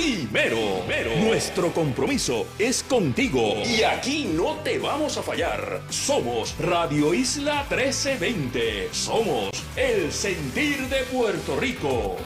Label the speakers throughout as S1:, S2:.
S1: primero. Pero nuestro compromiso es contigo y aquí no te vamos a fallar. Somos Radio Isla 1320. Somos el sentir de Puerto Rico.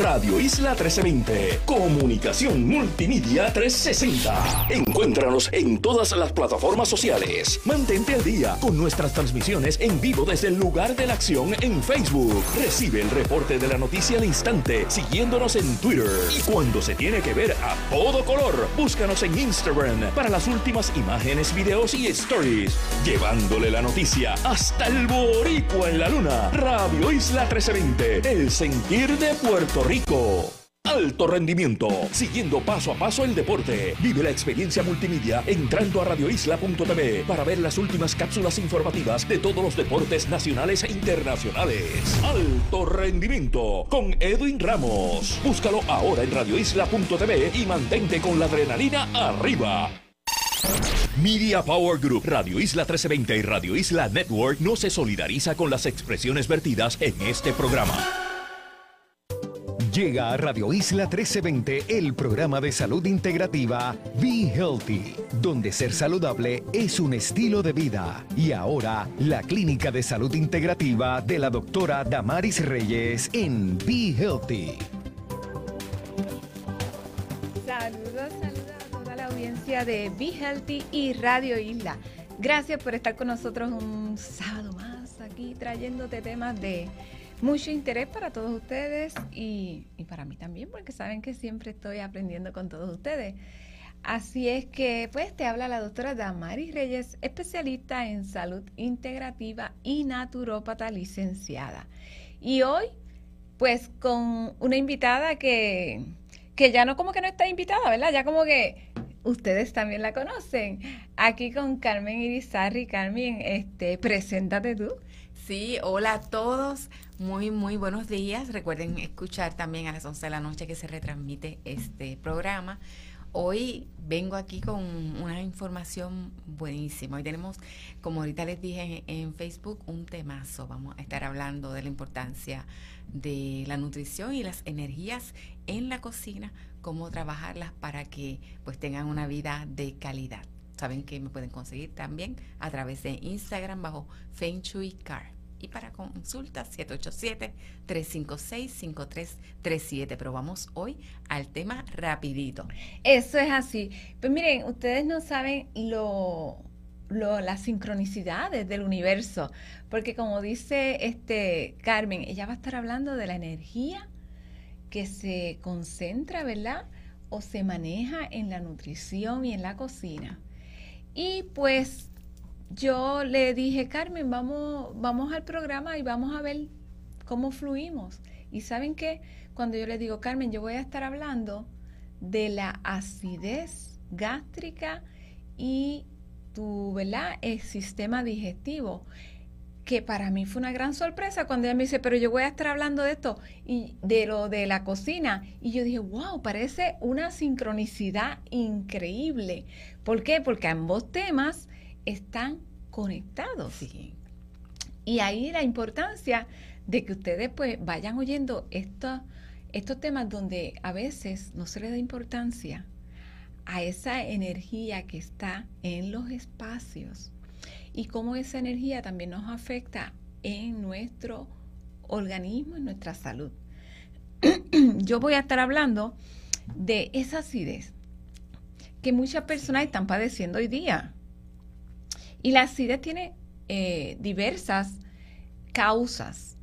S1: Radio Isla 1320. Comunicación Multimedia 360. Encuéntranos en todas las plataformas sociales. Mantente al día con nuestras transmisiones en vivo desde el lugar de la acción en Facebook. Recibe el reporte de la noticia al instante siguiéndonos en Twitter. Y cuando se tiene que ver a todo color, búscanos en Instagram para las últimas imágenes, videos y stories. Llevándole la noticia hasta el boricua en la luna. Radio Isla 1320. El sentir de Puerto Rico. Alto rendimiento, siguiendo paso a paso el deporte. Vive la experiencia multimedia entrando a radioisla.tv para ver las últimas cápsulas informativas de todos los deportes nacionales e internacionales. Alto rendimiento con Edwin Ramos. Búscalo ahora en radioisla.tv y mantente con la adrenalina arriba. Media Power Group, Radio Isla 1320 y Radio Isla Network no se solidariza con las expresiones vertidas en este programa.
S2: Llega a Radio Isla 1320 el programa de salud integrativa Be Healthy, donde ser saludable es un estilo de vida. Y ahora, la clínica de salud integrativa de la doctora Damaris Reyes en Be Healthy.
S3: Saludos, saludos a toda la audiencia de Be Healthy y Radio Isla. Gracias por estar con nosotros un sábado más aquí trayéndote temas de mucho interés para todos ustedes y, para mí también, porque saben que siempre estoy aprendiendo con todos ustedes. Así es que, pues, te habla la doctora Damaris Reyes, especialista en salud integrativa y naturópata licenciada. Y hoy, pues, con una invitada que, que ya no como que no está invitada, ¿verdad? Ya como que ustedes también la conocen. Aquí con Carmen Irizarri. Carmen, este, preséntate tú.
S4: Sí, hola a todos. Muy, muy buenos días. Recuerden escuchar también a las 11 de la noche que se retransmite este programa. Hoy vengo aquí con una información buenísima. Hoy tenemos, como ahorita les dije en Facebook, un temazo. Vamos a estar hablando de la importancia de la nutrición y las energías en la cocina, cómo trabajarlas para que pues tengan una vida de calidad. Saben que me pueden conseguir también a través de Instagram bajo Feng Shui Car y para consultas 787-356-5337. Pero vamos hoy al tema rapidito.
S3: Eso es así. Pues miren, ustedes no saben lo, lo, las sincronicidades del universo, porque como dice este Carmen, ella va a estar hablando de la energía que se concentra, ¿verdad? O se maneja en la nutrición y en la cocina. Y pues yo le dije, Carmen, vamos, vamos al programa y vamos a ver cómo fluimos. Y saben que cuando yo le digo, Carmen, yo voy a estar hablando de la acidez gástrica y tu. El sistema digestivo que para mí fue una gran sorpresa cuando ella me dice, pero yo voy a estar hablando de esto y de lo de la cocina. Y yo dije, wow, parece una sincronicidad increíble. ¿Por qué? Porque ambos temas están conectados. Y ahí la importancia de que ustedes pues vayan oyendo estos, estos temas donde a veces no se le da importancia a esa energía que está en los espacios y cómo esa energía también nos afecta en nuestro organismo, en nuestra salud. Yo voy a estar hablando de esa acidez que muchas personas están padeciendo hoy día. Y la acidez tiene eh, diversas causas.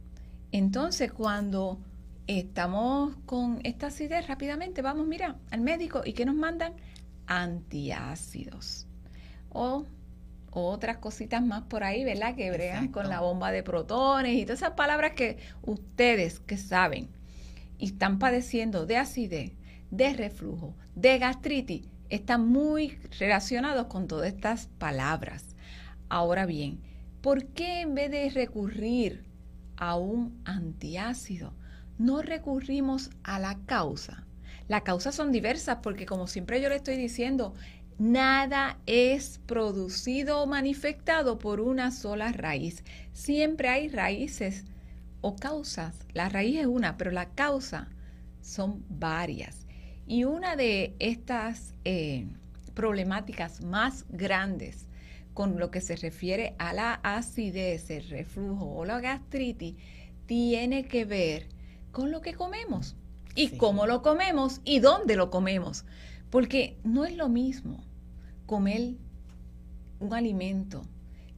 S3: Entonces, cuando estamos con esta acidez, rápidamente vamos, mira, al médico y que nos mandan antiácidos. O otras cositas más por ahí, ¿verdad? Que bregan con la bomba de protones y todas esas palabras que ustedes que saben y están padeciendo de acidez, de reflujo, de gastritis, están muy relacionados con todas estas palabras. Ahora bien, ¿por qué en vez de recurrir a un antiácido, no recurrimos a la causa? Las causas son diversas porque como siempre yo le estoy diciendo, nada es producido o manifestado por una sola raíz. Siempre hay raíces o causas. La raíz es una, pero la causa son varias. Y una de estas eh, problemáticas más grandes con lo que se refiere a la acidez, el reflujo o la gastritis, tiene que ver con lo que comemos y cómo lo comemos y dónde lo comemos. Porque no es lo mismo comer un alimento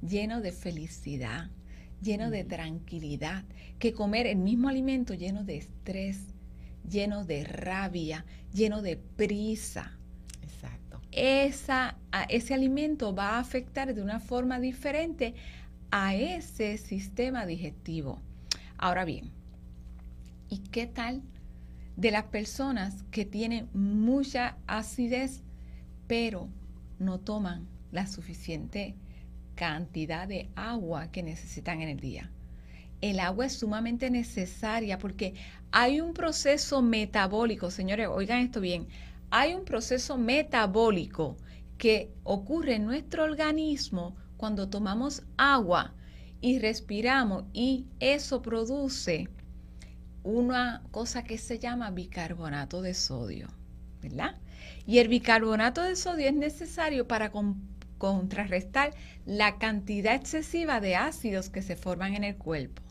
S3: lleno de felicidad, lleno de tranquilidad, que comer el mismo alimento lleno de estrés, lleno de rabia, lleno de prisa. Esa, ese alimento va a afectar de una forma diferente a ese sistema digestivo. Ahora bien, ¿y qué tal de las personas que tienen mucha acidez, pero no toman la suficiente cantidad de agua que necesitan en el día. El agua es sumamente necesaria porque hay un proceso metabólico, señores, oigan esto bien, hay un proceso metabólico que ocurre en nuestro organismo cuando tomamos agua y respiramos y eso produce una cosa que se llama bicarbonato de sodio, ¿verdad? Y el bicarbonato de sodio es necesario para contrarrestar la cantidad excesiva de ácidos que se forman en el cuerpo.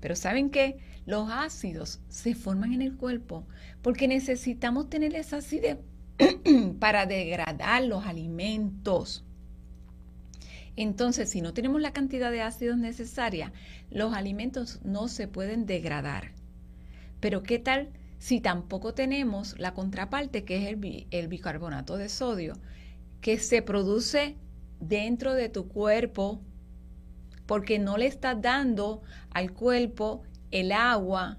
S3: Pero ¿saben qué? Los ácidos se forman en el cuerpo porque necesitamos tener esa acidez para degradar los alimentos. Entonces, si no tenemos la cantidad de ácidos necesaria, los alimentos no se pueden degradar. Pero ¿qué tal si tampoco tenemos la contraparte que es el, el bicarbonato de sodio, que se produce dentro de tu cuerpo porque no le estás dando al cuerpo el agua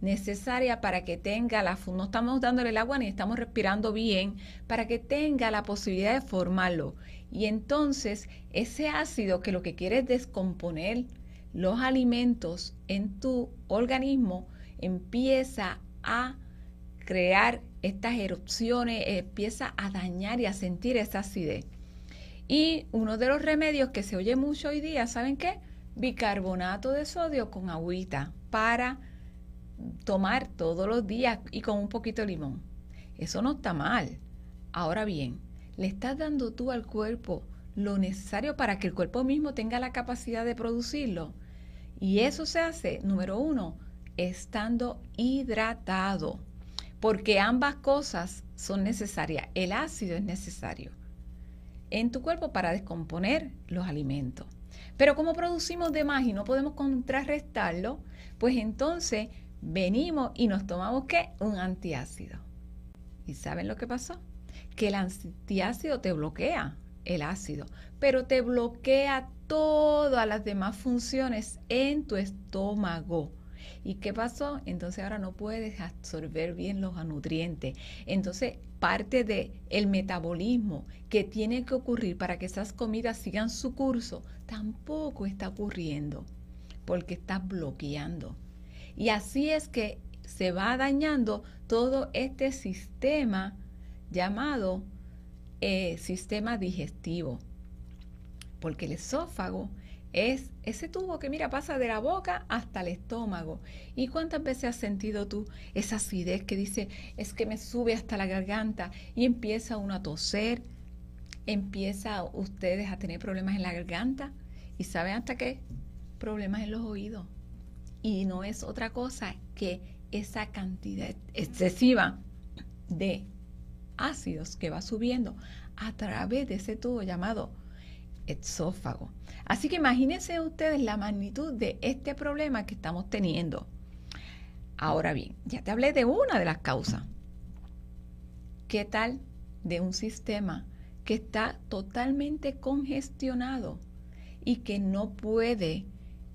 S3: necesaria para que tenga la no estamos dándole el agua ni estamos respirando bien para que tenga la posibilidad de formarlo. Y entonces ese ácido que lo que quiere es descomponer los alimentos en tu organismo empieza a crear estas erupciones empieza a dañar y a sentir esa acidez y uno de los remedios que se oye mucho hoy día, ¿saben qué? Bicarbonato de sodio con agüita para tomar todos los días y con un poquito de limón. Eso no está mal. Ahora bien, le estás dando tú al cuerpo lo necesario para que el cuerpo mismo tenga la capacidad de producirlo. Y eso se hace, número uno, estando hidratado, porque ambas cosas son necesarias. El ácido es necesario en tu cuerpo para descomponer los alimentos. Pero como producimos de más y no podemos contrarrestarlo, pues entonces venimos y nos tomamos ¿qué? Un antiácido. ¿Y saben lo que pasó? Que el antiácido te bloquea el ácido, pero te bloquea todas las demás funciones en tu estómago. ¿Y qué pasó? Entonces ahora no puedes absorber bien los nutrientes. Entonces parte del el metabolismo que tiene que ocurrir para que esas comidas sigan su curso tampoco está ocurriendo porque está bloqueando. Y así es que se va dañando todo este sistema llamado eh, sistema digestivo, porque el esófago es ese tubo que mira pasa de la boca hasta el estómago. ¿Y cuántas veces has sentido tú esa acidez que dice es que me sube hasta la garganta y empieza uno a toser, empieza ustedes a tener problemas en la garganta y saben hasta qué? Problemas en los oídos. Y no es otra cosa que esa cantidad excesiva de ácidos que va subiendo a través de ese tubo llamado esófago. Así que imagínense ustedes la magnitud de este problema que estamos teniendo. Ahora bien, ya te hablé de una de las causas. ¿Qué tal de un sistema que está totalmente congestionado y que no puede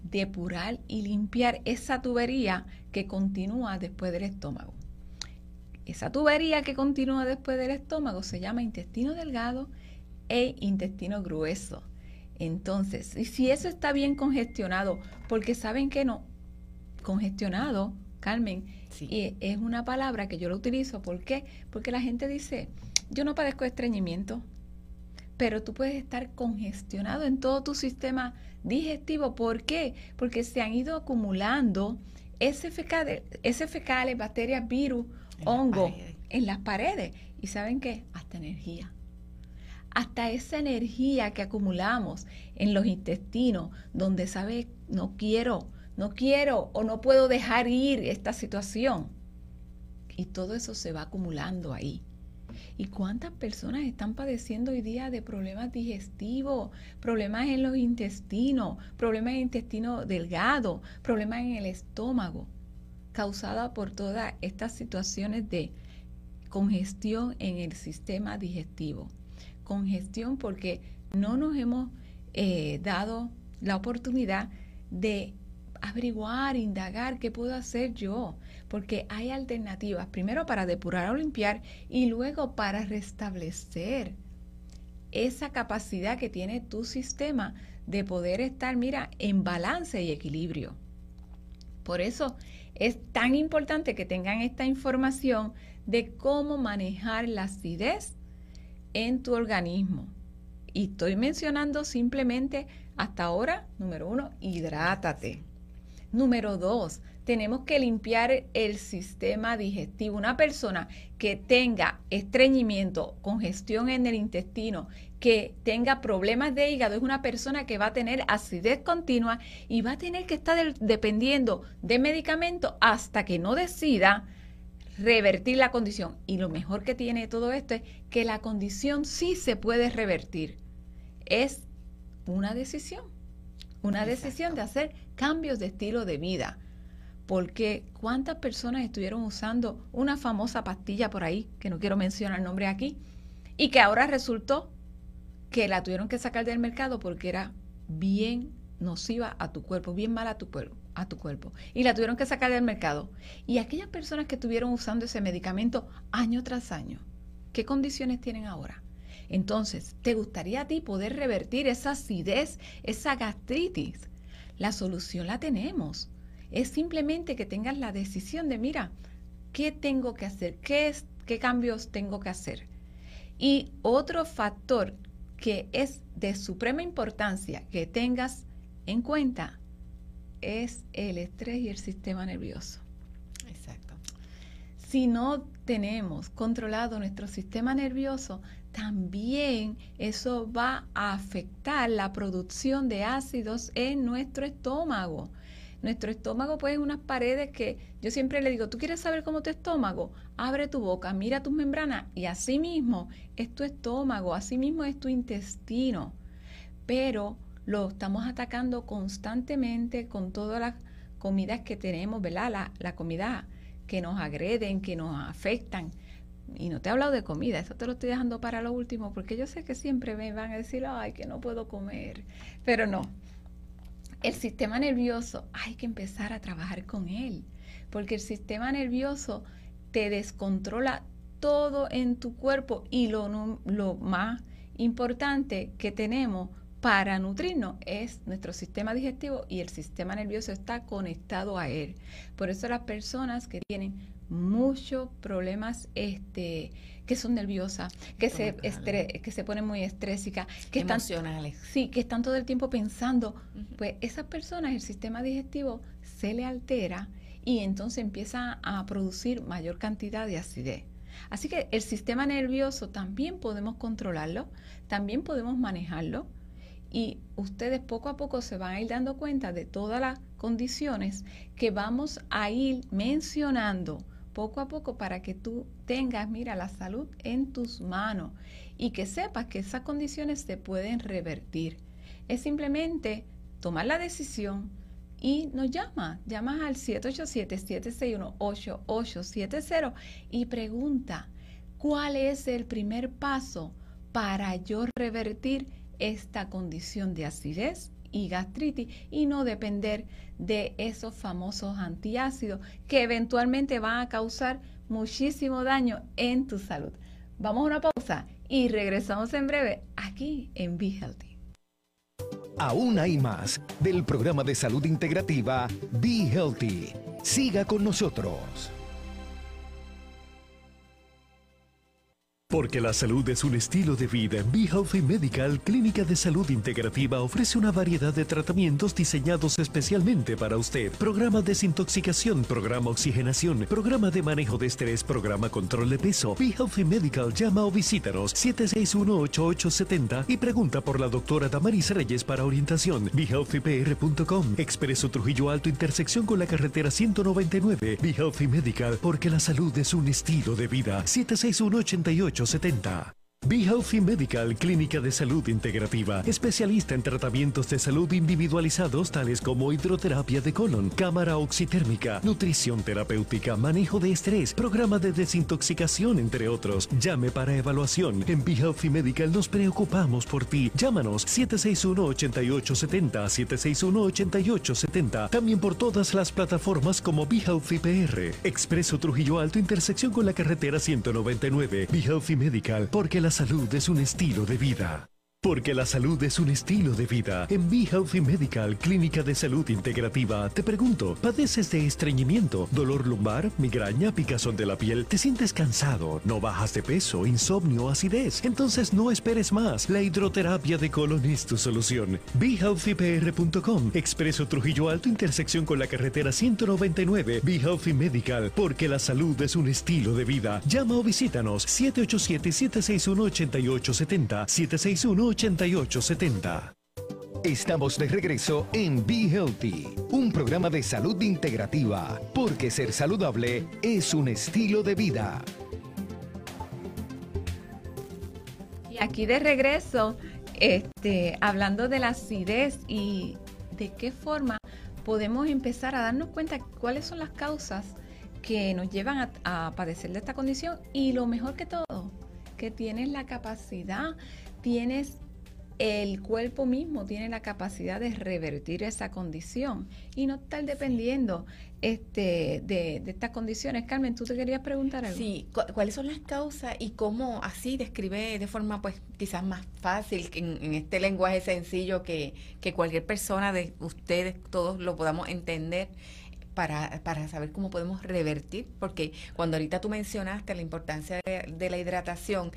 S3: depurar y limpiar esa tubería que continúa después del estómago? Esa tubería que continúa después del estómago se llama intestino delgado e intestino grueso. Entonces, y si eso está bien congestionado, porque saben que no, congestionado, Carmen, y es una palabra que yo lo utilizo, ¿por qué? Porque la gente dice, yo no padezco estreñimiento, pero tú puedes estar congestionado en todo tu sistema digestivo. ¿Por qué? Porque se han ido acumulando ese fecales, bacterias, virus, hongo en las paredes. ¿Y saben qué? Hasta energía. Hasta esa energía que acumulamos en los intestinos, donde sabe, no quiero, no quiero o no puedo dejar ir esta situación. Y todo eso se va acumulando ahí. ¿Y cuántas personas están padeciendo hoy día de problemas digestivos, problemas en los intestinos, problemas en el intestino delgado, problemas en el estómago, causada por todas estas situaciones de congestión en el sistema digestivo? Congestión porque no nos hemos eh, dado la oportunidad de averiguar, indagar qué puedo hacer yo, porque hay alternativas, primero para depurar o limpiar y luego para restablecer esa capacidad que tiene tu sistema de poder estar, mira, en balance y equilibrio. Por eso es tan importante que tengan esta información de cómo manejar la acidez en tu organismo. Y estoy mencionando simplemente hasta ahora, número uno, hidrátate. Número dos, tenemos que limpiar el sistema digestivo. Una persona que tenga estreñimiento, congestión en el intestino, que tenga problemas de hígado, es una persona que va a tener acidez continua y va a tener que estar dependiendo de medicamentos hasta que no decida revertir la condición. Y lo mejor que tiene todo esto es que la condición sí se puede revertir. Es una decisión, una decisión de hacer cambios de estilo de vida. Porque cuántas personas estuvieron usando una famosa pastilla por ahí, que no quiero mencionar el nombre aquí, y que ahora resultó que la tuvieron que sacar del mercado porque era bien nociva a tu cuerpo, bien mala a tu, a tu cuerpo. Y la tuvieron que sacar del mercado. Y aquellas personas que estuvieron usando ese medicamento año tras año, ¿qué condiciones tienen ahora? Entonces, ¿te gustaría a ti poder revertir esa acidez, esa gastritis? La solución la tenemos. Es simplemente que tengas la decisión de, mira, ¿qué tengo que hacer? ¿Qué, es, qué cambios tengo que hacer? Y otro factor que es de suprema importancia que tengas en cuenta es el estrés y el sistema nervioso. Exacto. Si no tenemos controlado nuestro sistema nervioso, también eso va a afectar la producción de ácidos en nuestro estómago. Nuestro estómago pues es unas paredes que yo siempre le digo, tú quieres saber cómo tu estómago, abre tu boca, mira tus membranas y así mismo es tu estómago, así mismo es tu intestino. Pero lo estamos atacando constantemente con todas las comidas que tenemos, ¿verdad? La, la comida que nos agreden, que nos afectan y no te he hablado de comida, eso te lo estoy dejando para lo último, porque yo sé que siempre me van a decir, ay, que no puedo comer, pero no. El sistema nervioso, hay que empezar a trabajar con él, porque el sistema nervioso te descontrola todo en tu cuerpo y lo, lo más importante que tenemos para nutrirnos es nuestro sistema digestivo y el sistema nervioso está conectado a él. Por eso las personas que tienen muchos problemas este, que son nerviosas, que se, que se ponen muy estrésicas, que
S4: Emocionales.
S3: Están, sí, que están todo el tiempo pensando. Pues esas personas, el sistema digestivo se le altera y entonces empieza a producir mayor cantidad de acidez. Así que el sistema nervioso también podemos controlarlo, también podemos manejarlo y ustedes poco a poco se van a ir dando cuenta de todas las condiciones que vamos a ir mencionando poco a poco para que tú tengas, mira, la salud en tus manos y que sepas que esas condiciones se pueden revertir. Es simplemente tomar la decisión y nos llama, llamas al 787-761-8870 y pregunta, ¿cuál es el primer paso para yo revertir esta condición de acidez y gastritis y no depender de esos famosos antiácidos que eventualmente van a causar muchísimo daño en tu salud. Vamos a una pausa y regresamos en breve aquí en Be Healthy.
S2: Aún hay más del programa de salud integrativa Be Healthy. Siga con nosotros.
S5: Porque la salud es un estilo de vida. Be Healthy Medical, clínica de salud integrativa, ofrece una variedad de tratamientos diseñados especialmente para usted. Programa desintoxicación, programa oxigenación, programa de manejo de estrés, programa control de peso. Be Healthy Medical, llama o visítanos 761-8870 y pregunta por la doctora Damaris Reyes para orientación. BeHealthyPR.com, Expreso Trujillo Alto, intersección con la carretera 199. Be Healthy Medical, porque la salud es un estilo de vida. 761 88 70 Be Healthy Medical, clínica de salud integrativa, especialista en tratamientos de salud individualizados tales como hidroterapia de colon, cámara oxitérmica, nutrición terapéutica, manejo de estrés, programa de desintoxicación, entre otros. Llame para evaluación. En Be Healthy Medical nos preocupamos por ti. Llámanos 761-8870, 761-8870. También por todas las plataformas como Be Healthy PR. Expreso Trujillo Alto, intersección con la carretera 199. Be Healthy Medical, porque la salud es un estilo de vida. Porque la salud es un estilo de vida. En Be Healthy Medical, Clínica de Salud Integrativa, te pregunto, ¿padeces de estreñimiento, dolor lumbar, migraña, picazón de la piel? ¿Te sientes cansado? ¿No bajas de peso, insomnio, acidez? Entonces no esperes más. La hidroterapia de colon es tu solución. BeHealthyPR.com, Expreso Trujillo Alto, intersección con la carretera 199. Be Healthy Medical, porque la salud es un estilo de vida. Llama o visítanos 787-761-8870, 761 8870.
S2: Estamos de regreso en Be Healthy, un programa de salud integrativa, porque ser saludable es un estilo de vida.
S3: Y aquí de regreso, este, hablando de la acidez y de qué forma podemos empezar a darnos cuenta cuáles son las causas que nos llevan a, a padecer de esta condición y lo mejor que todo, que tienes la capacidad, tienes el cuerpo mismo tiene la capacidad de revertir esa condición y no estar dependiendo este, de, estas condiciones. Carmen, tú te querías preguntar algo.
S4: Sí, ¿cuáles son las causas y cómo así describe de forma pues quizás más fácil, en, este lenguaje sencillo que, que cualquier persona de ustedes todos lo podamos entender? Para, para, saber cómo podemos revertir, porque cuando ahorita tú mencionaste la importancia de la hidratación,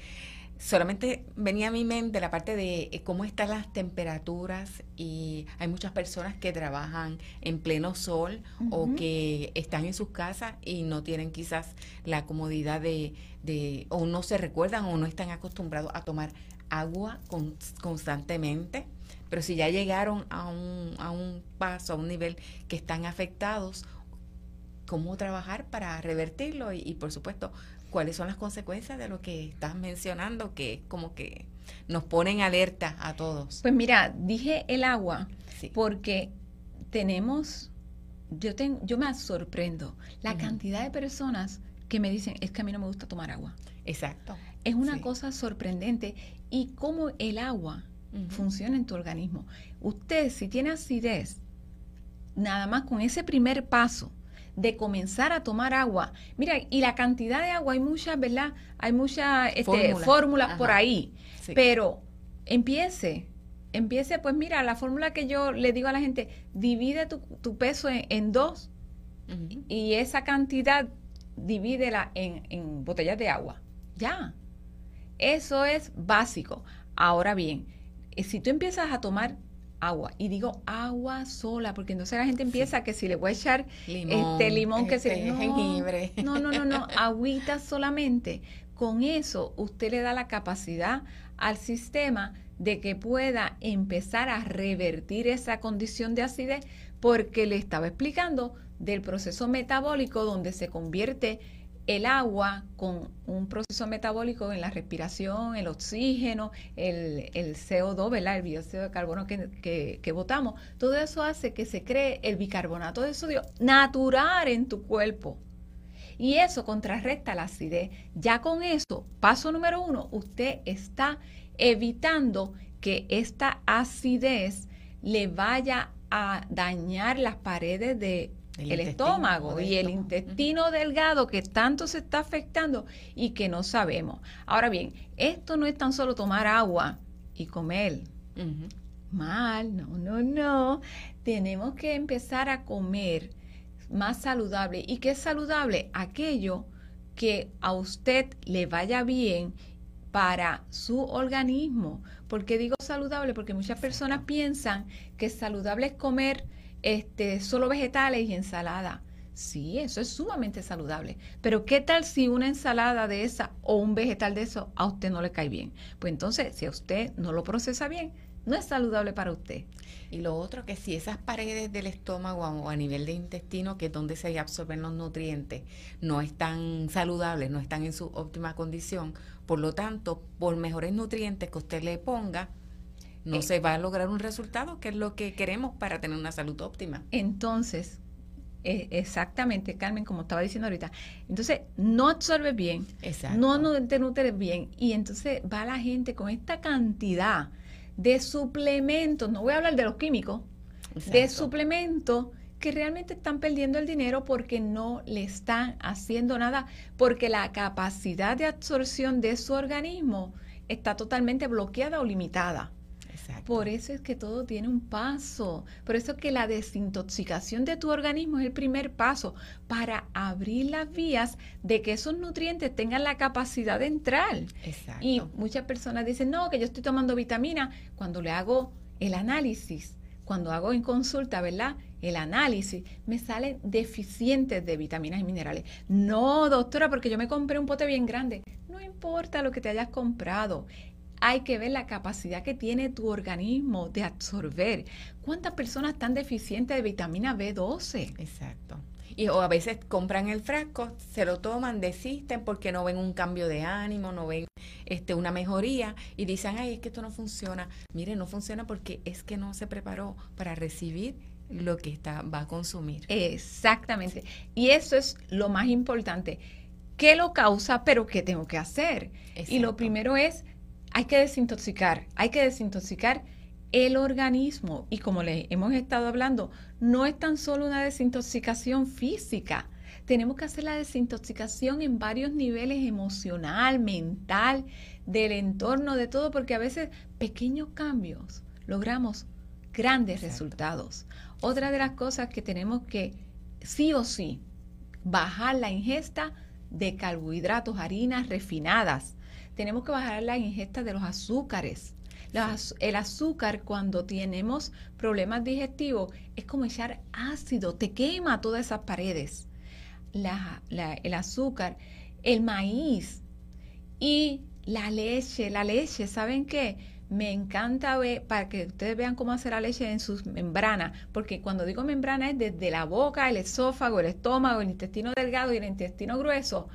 S4: solamente venía a mi mente la parte de eh, cómo están las temperaturas y hay muchas personas que trabajan en pleno sol o que están en sus casas y no tienen quizás la comodidad de, de o no se recuerdan o no están acostumbrados a tomar agua constantemente. Pero si ya llegaron a un, a un paso, a un nivel que están afectados, ¿cómo trabajar para revertirlo? y por supuesto, cuáles son las consecuencias de lo que estás mencionando, que como que nos ponen alerta a todos.
S3: Pues mira, dije el agua porque tenemos, yo, tengo, yo me sorprendo la cantidad de personas que me dicen, es que a mí no me gusta tomar agua.
S4: Exacto.
S3: Es una cosa sorprendente y cómo el agua funciona en tu organismo. Usted, si tiene acidez, nada más con ese primer paso, de comenzar a tomar agua. Mira, y la cantidad de agua, hay muchas, ¿verdad? Hay muchas este, fórmulas por ahí, pero empiece, empiece, pues mira, la fórmula que yo le digo a la gente, divide tu, peso en, dos y esa cantidad divídela en, en botellas de agua. Ya. Eso es básico. Ahora bien, eh, si tú empiezas a tomar agua. Y digo agua sola, porque entonces la gente empieza que si le voy a echar limón, este limón, que se
S4: este, no, jengibre.
S3: No, no, no, no, agüita solamente. Con eso usted le da la capacidad al sistema de que pueda empezar a revertir esa condición de acidez porque le estaba explicando del proceso metabólico donde se convierte el agua con un proceso metabólico en la respiración, el oxígeno, el, CO2, ¿verdad? el dióxido de carbono que, que, botamos, todo eso hace que se cree el bicarbonato de sodio natural en tu cuerpo. Y eso contrarresta la acidez. Ya con eso, paso número uno, usted está evitando que esta acidez le vaya a dañar las paredes de el, estómago y el intestino delgado que tanto se está afectando y que no sabemos. Ahora bien, esto no es tan solo tomar agua y comer. Mal, no, no, no. Tenemos que empezar a comer más saludable. ¿Y qué es saludable? Aquello que a usted le vaya bien para su organismo. ¿Por qué digo saludable? Porque muchas personas piensan que saludable es comer este, solo vegetales y ensalada. Sí, eso es sumamente saludable. Pero ¿qué tal si una ensalada de esa o un vegetal de eso a usted no le cae bien? Pues entonces, si a usted no lo procesa bien, no es saludable para usted.
S4: Y lo otro que si esas paredes del estómago o a nivel de intestino, que es donde se absorben los nutrientes, no están saludables, no están en su óptima condición, por lo tanto, por mejores nutrientes que usted le ponga, no eh. se va a lograr un resultado, que es lo que queremos para tener una salud óptima.
S3: Entonces, e, exactamente, Carmen, como estaba diciendo ahorita. Entonces, no absorbe bien, no te nutre bien, y entonces va la gente con esta cantidad de suplementos, no voy a hablar de los químicos, de suplementos que realmente están perdiendo el dinero porque no le están haciendo nada, porque la capacidad de absorción de su organismo está totalmente bloqueada o limitada. Por eso es que todo tiene un paso. Por eso es que la desintoxicación de tu organismo es el primer paso para abrir las vías de que esos nutrientes tengan la capacidad de entrar. Y muchas personas dicen, no, que yo estoy tomando vitamina. Cuando le hago el análisis, cuando hago en consulta, ¿verdad? El análisis, me salen deficientes de vitaminas y minerales. No, doctora, porque yo me compré un pote bien grande. No importa lo que te hayas comprado hay que ver la capacidad que tiene tu organismo de absorber. ¿Cuántas personas están deficientes de vitamina B12?
S4: Exacto. Y o a veces compran el frasco, se lo toman, desisten porque no ven un cambio de ánimo, no ven este, una mejoría y dicen, ay, es que esto no funciona. Mire, no funciona porque es que no se preparó para recibir lo que está, va a consumir.
S3: Exactamente. Y eso es lo más importante. ¿Qué lo causa? Pero ¿qué tengo que hacer? Y lo primero es hay que desintoxicar, hay que desintoxicar el organismo. Y como le hemos estado hablando, no es tan solo una desintoxicación física. Tenemos que hacer la desintoxicación en varios niveles emocional, mental, del entorno, de todo, porque a veces pequeños cambios logramos grandes resultados. Otra de las cosas que tenemos que sí o sí bajar la ingesta de carbohidratos, harinas refinadas, tenemos que bajar la ingesta de los azúcares. el azúcar cuando tenemos problemas digestivos es como echar ácido, te quema todas esas paredes. el azúcar, el maíz y la leche. La leche, ¿saben qué? Me encanta ver, para que ustedes vean cómo hacer la leche en sus membranas, porque cuando digo membrana es desde la boca, el esófago, el estómago, el intestino delgado y el intestino grueso,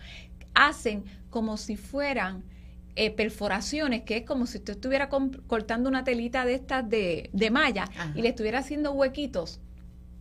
S3: hacen como si fueran eh, perforaciones, que es como si usted estuviera cortando una telita de estas de, de malla y le estuviera haciendo huequitos,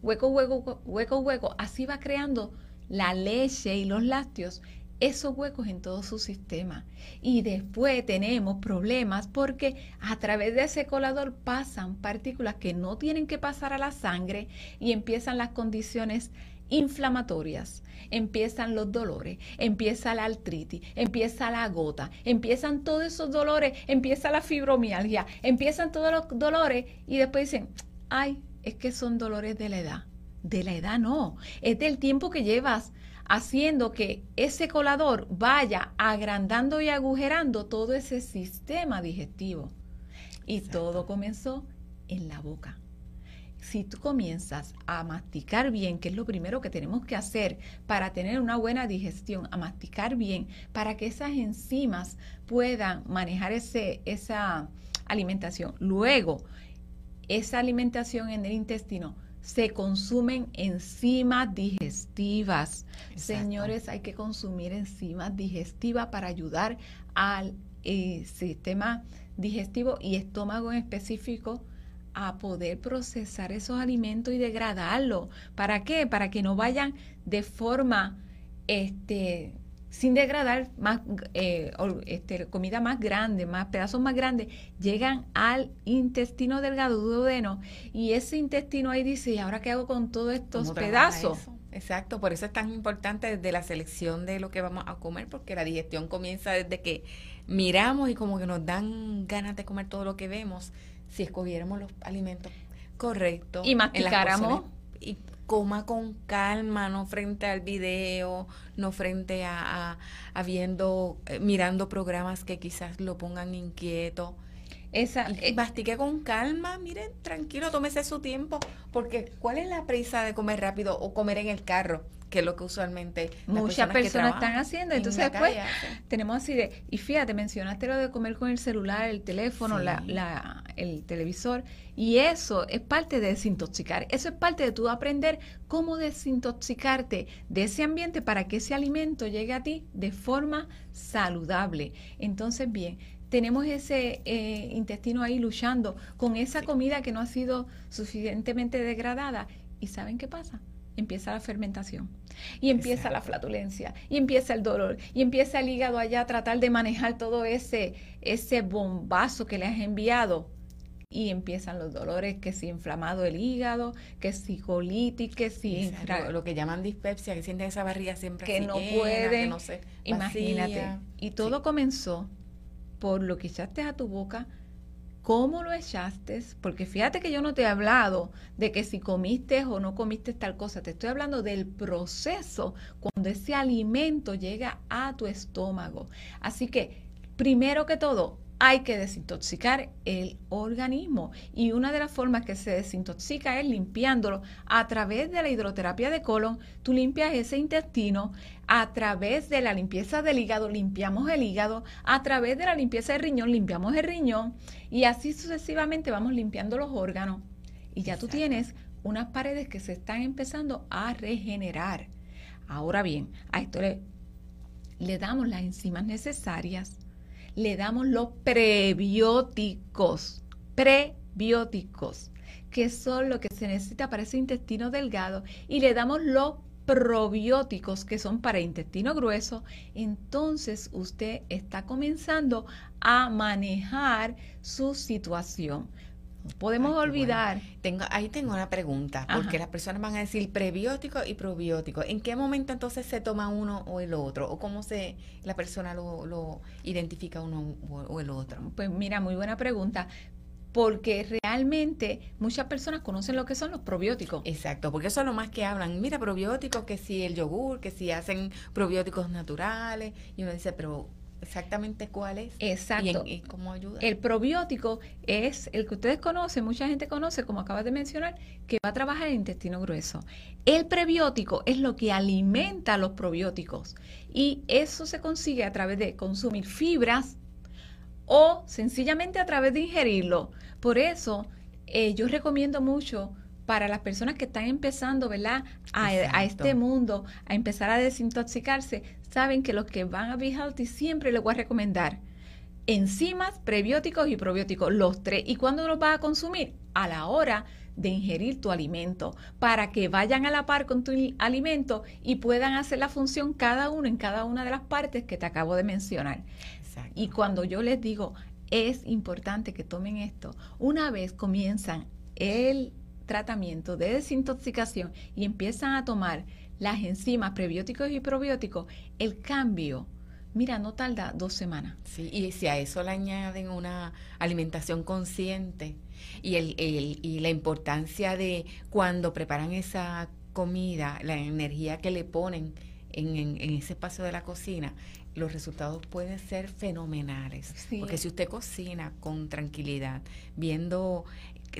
S3: hueco, hueco, hueco, hueco, así va creando la leche y los lácteos esos huecos en todo su sistema. Y después tenemos problemas porque a través de ese colador pasan partículas que no tienen que pasar a la sangre y empiezan las condiciones inflamatorias, empiezan los dolores, empieza la artritis, empieza la gota, empiezan todos esos dolores, empieza la fibromialgia, empiezan todos los dolores y después dicen, ay, es que son dolores de la edad. De la edad no, es del tiempo que llevas haciendo que ese colador vaya agrandando y agujerando todo ese sistema digestivo. Y todo comenzó en la boca si tú comienzas a masticar bien, que es lo primero que tenemos que hacer para tener una buena digestión, a masticar bien, para que esas enzimas puedan manejar ese, esa alimentación. Luego, esa alimentación en el intestino se consumen enzimas digestivas. Señores, hay que consumir enzimas digestivas para ayudar al eh, sistema digestivo y estómago en específico a poder procesar esos alimentos y degradarlos. ¿Para qué? Para que no vayan de forma, este, sin degradar más, eh, este, comida más grande, más pedazos más grandes, llegan al intestino delgado duodeno y ese intestino ahí dice, ¿y ahora qué hago con todos estos pedazos?
S4: Exacto, por eso es tan importante desde la selección de lo que vamos a comer, porque la digestión comienza desde que miramos y como que nos dan ganas de comer todo lo que vemos si escogiéramos los alimentos correctos.
S3: Y masticáramos.
S4: Y coma con calma, no frente al video, no frente a, a, viendo, eh, mirando programas que quizás lo pongan inquieto. Esa, eh, mastique con calma, miren, tranquilo, tómese su tiempo, porque ¿cuál es la prisa de comer rápido o comer en el carro? Que es lo que usualmente
S3: muchas personas, están haciendo. Entonces después tenemos así de, y fíjate, mencionaste lo de comer con el celular, el teléfono, la, la, el televisor, y eso es parte de desintoxicar. Eso es parte de tú aprender cómo desintoxicarte de ese ambiente para que ese alimento llegue a ti de forma saludable. Entonces, bien, tenemos ese eh, intestino ahí luchando con esa comida que no ha sido suficientemente degradada. ¿Y saben qué pasa? Empieza la fermentación y empieza la flatulencia y empieza el dolor y empieza el hígado allá a tratar de manejar todo ese ese bombazo que le has enviado y empiezan los dolores, que si inflamado el hígado, que si colitis, que si
S4: lo que llaman dispepsia, que sienten esa barriga siempre
S3: que no puede, no imagínate. Y todo comenzó por lo que echaste a tu boca cómo lo echaste, porque fíjate que yo no te he hablado de que si comiste o no comiste tal cosa, te estoy hablando del proceso cuando ese alimento llega a tu estómago. Así que, primero que todo, hay que desintoxicar el organismo. Y una de las formas que se desintoxica es limpiándolo a través de la hidroterapia de colon. Tú limpias ese intestino, a través de la limpieza del hígado, limpiamos el hígado, a través de la limpieza del riñón, limpiamos el riñón y así sucesivamente vamos limpiando los órganos. Y ya tú tienes unas paredes que se están empezando a regenerar. Ahora bien, a esto le, le damos las enzimas necesarias le damos los prebióticos, prebióticos, que son lo que se necesita para ese intestino delgado, y le damos los probióticos que son para intestino grueso, entonces usted está comenzando a manejar su situación. Podemos olvidar.
S4: Tengo, ahí tengo una pregunta, porque las personas van a decir prebiótico y probiótico. ¿En qué momento entonces se toma uno o el otro? ¿O cómo se la persona lo, lo identifica uno o el otro?
S3: Pues mira, muy buena pregunta porque realmente muchas personas conocen lo que son los probióticos.
S4: Exacto, porque eso es lo más que hablan. Mira, probióticos, que si el yogur, que si hacen probióticos naturales. Y uno dice, pero exactamente cuál es.
S3: Exacto.
S4: ¿Y, cómo ayuda?
S3: El probiótico es el que ustedes conocen, mucha gente conoce, como acabas de mencionar, que va a trabajar el intestino grueso. El prebiótico es lo que alimenta a los probióticos y eso se consigue a través de consumir fibras o sencillamente a través de ingerirlo. Por eso eh, yo recomiendo mucho para las personas que están empezando, ¿verdad? A, a, este mundo, a empezar a desintoxicarse, saben que los que van a Be Healthy siempre les voy a recomendar enzimas, prebióticos y probióticos, los tres. ¿Y cuándo los vas a consumir? A la hora de ingerir tu alimento, para que vayan a la par con tu alimento y puedan hacer la función cada uno en cada una de las partes que te acabo de mencionar. Y cuando yo les digo, es importante que tomen esto, una vez comienzan el tratamiento de desintoxicación y empiezan a tomar las enzimas prebióticos y probióticos, el cambio, mira, no tarda dos semanas.
S4: Sí, y si a eso le añaden una alimentación consciente y, el, y la importancia de cuando preparan esa comida, la energía que le ponen en, en, ese espacio de la cocina, los resultados pueden ser fenomenales. Porque si usted cocina con tranquilidad, viendo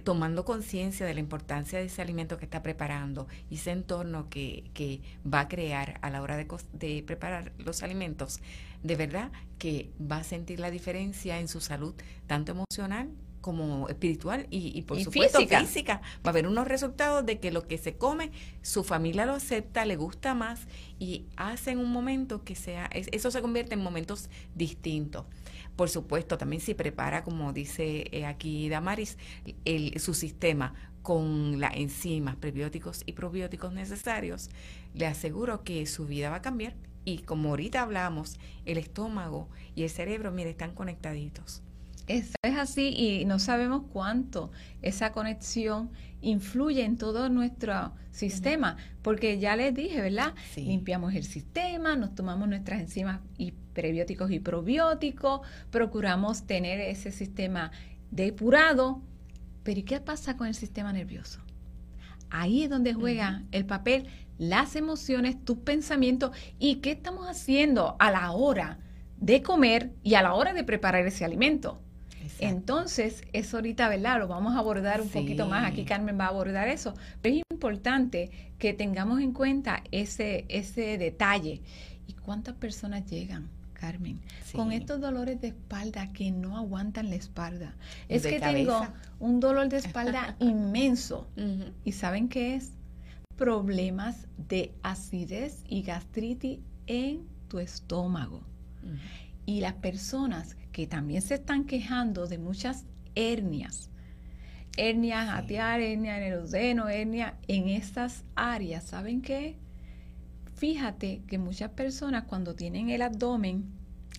S4: tomando conciencia de la importancia de ese alimento que está preparando y ese entorno que, que va a crear a la hora de, de, preparar los alimentos, de verdad que va a sentir la diferencia en su salud, tanto emocional como espiritual y, por supuesto física. Va a haber unos resultados de que lo que se come, su familia lo acepta, le gusta más y hace en un momento que sea, eso se convierte en momentos distintos. Por supuesto, también se prepara, como dice eh, aquí Damaris, el, su sistema con las enzimas, prebióticos y probióticos necesarios, le aseguro que su vida va a cambiar. Y como ahorita hablamos, el estómago y el cerebro, mire, están conectaditos.
S3: Eso es así y no sabemos cuánto esa conexión influye en todo nuestro sistema, porque ya les dije, ¿verdad? Limpiamos el sistema, nos tomamos nuestras enzimas y prebióticos y probióticos, procuramos tener ese sistema depurado, pero ¿y qué pasa con el sistema nervioso? Ahí es donde juega el papel las emociones, tus pensamientos y qué estamos haciendo a la hora de comer y a la hora de preparar ese alimento. Entonces, eso ahorita, ¿verdad? Lo vamos a abordar un poquito más. Aquí Carmen va a abordar eso. Pero es importante que tengamos en cuenta ese, ese detalle. ¿Y cuántas personas llegan? Carmen, con estos dolores de espalda que no aguantan la espalda. Es que tengo un dolor de espalda inmenso. ¿Y saben qué es? Problemas de acidez y gastritis en tu estómago. Y las personas que también se están quejando de muchas hernias, hernias atiar, hernia en el odeno, hernia en estas áreas, ¿saben qué? Fíjate que muchas personas cuando tienen el abdomen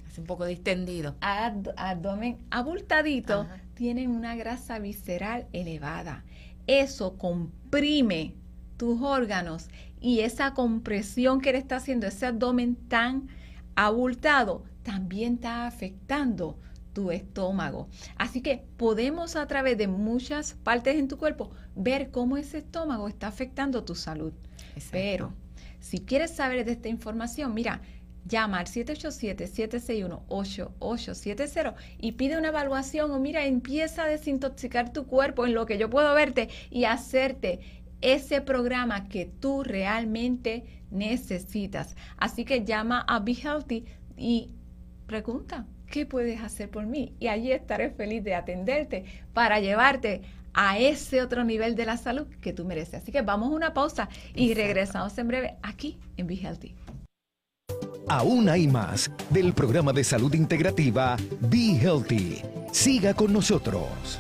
S4: es un poco distendido,
S3: abdomen abultadito, tienen una grasa visceral elevada. Eso comprime tus órganos y esa compresión que le está haciendo ese abdomen tan abultado también está afectando tu estómago. Así que podemos a través de muchas partes en tu cuerpo ver cómo ese estómago está afectando tu salud. Pero si quieres saber de esta información, mira, llama al 787-761-8870 y pide una evaluación o mira, empieza a desintoxicar tu cuerpo en lo que yo puedo verte y hacerte ese programa que tú realmente necesitas. Así que llama a Be Healthy y pregunta, ¿qué puedes hacer por mí? Y allí estaré feliz de atenderte para llevarte a ese otro nivel de la salud que tú mereces. Así que vamos a una pausa y regresamos en breve aquí en Be Healthy.
S2: Aún hay más del programa de salud integrativa Be Healthy. Siga con nosotros.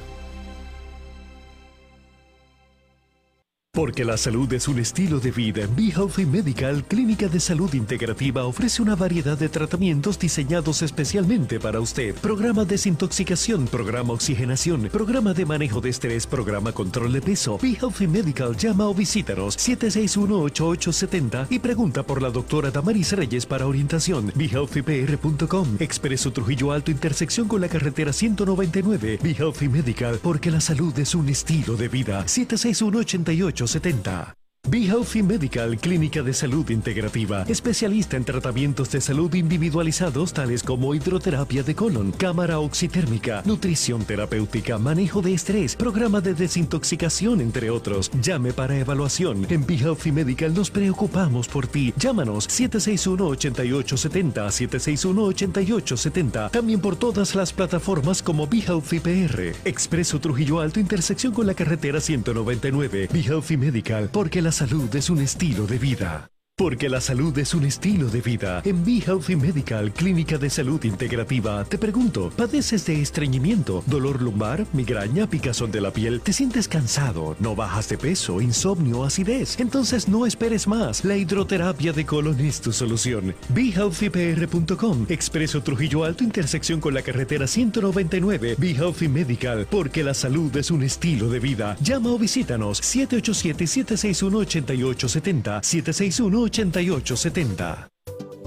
S5: Porque la salud es un estilo de vida. Be Healthy Medical, Clínica de Salud Integrativa, ofrece una variedad de tratamientos diseñados especialmente para usted. Programa desintoxicación, programa oxigenación, programa de manejo de estrés, programa control de peso. Be Healthy Medical, llama o visítanos 761-8870 y pregunta por la doctora Damaris Reyes para orientación. BeHealthyPR.com, Expreso Trujillo Alto, intersección con la carretera 199. Be Healthy Medical, porque la salud es un estilo de vida. 761 88 70 Be Healthy Medical, clínica de salud integrativa, especialista en tratamientos de salud individualizados tales como hidroterapia de colon, cámara oxitérmica, nutrición terapéutica, manejo de estrés, programa de desintoxicación, entre otros. Llame para evaluación. En Be Healthy Medical nos preocupamos por ti. Llámanos 761-8870, 761-8870. También por todas las plataformas como Be Healthy PR. Expreso Trujillo Alto, intersección con la carretera 199. Be Healthy Medical, porque la salud es un estilo de vida. Porque la salud es un estilo de vida. En Be Healthy Medical, Clínica de Salud Integrativa, te pregunto, ¿padeces de estreñimiento, dolor lumbar, migraña, picazón de la piel? ¿Te sientes cansado? ¿No bajas de peso, insomnio, acidez? Entonces no esperes más. La hidroterapia de colon es tu solución. BeHealthyPR.com, Expreso Trujillo Alto, intersección con la carretera 199. Be Healthy Medical, porque la salud es un estilo de vida. Llama o visítanos 787-761-8870, 761 8870.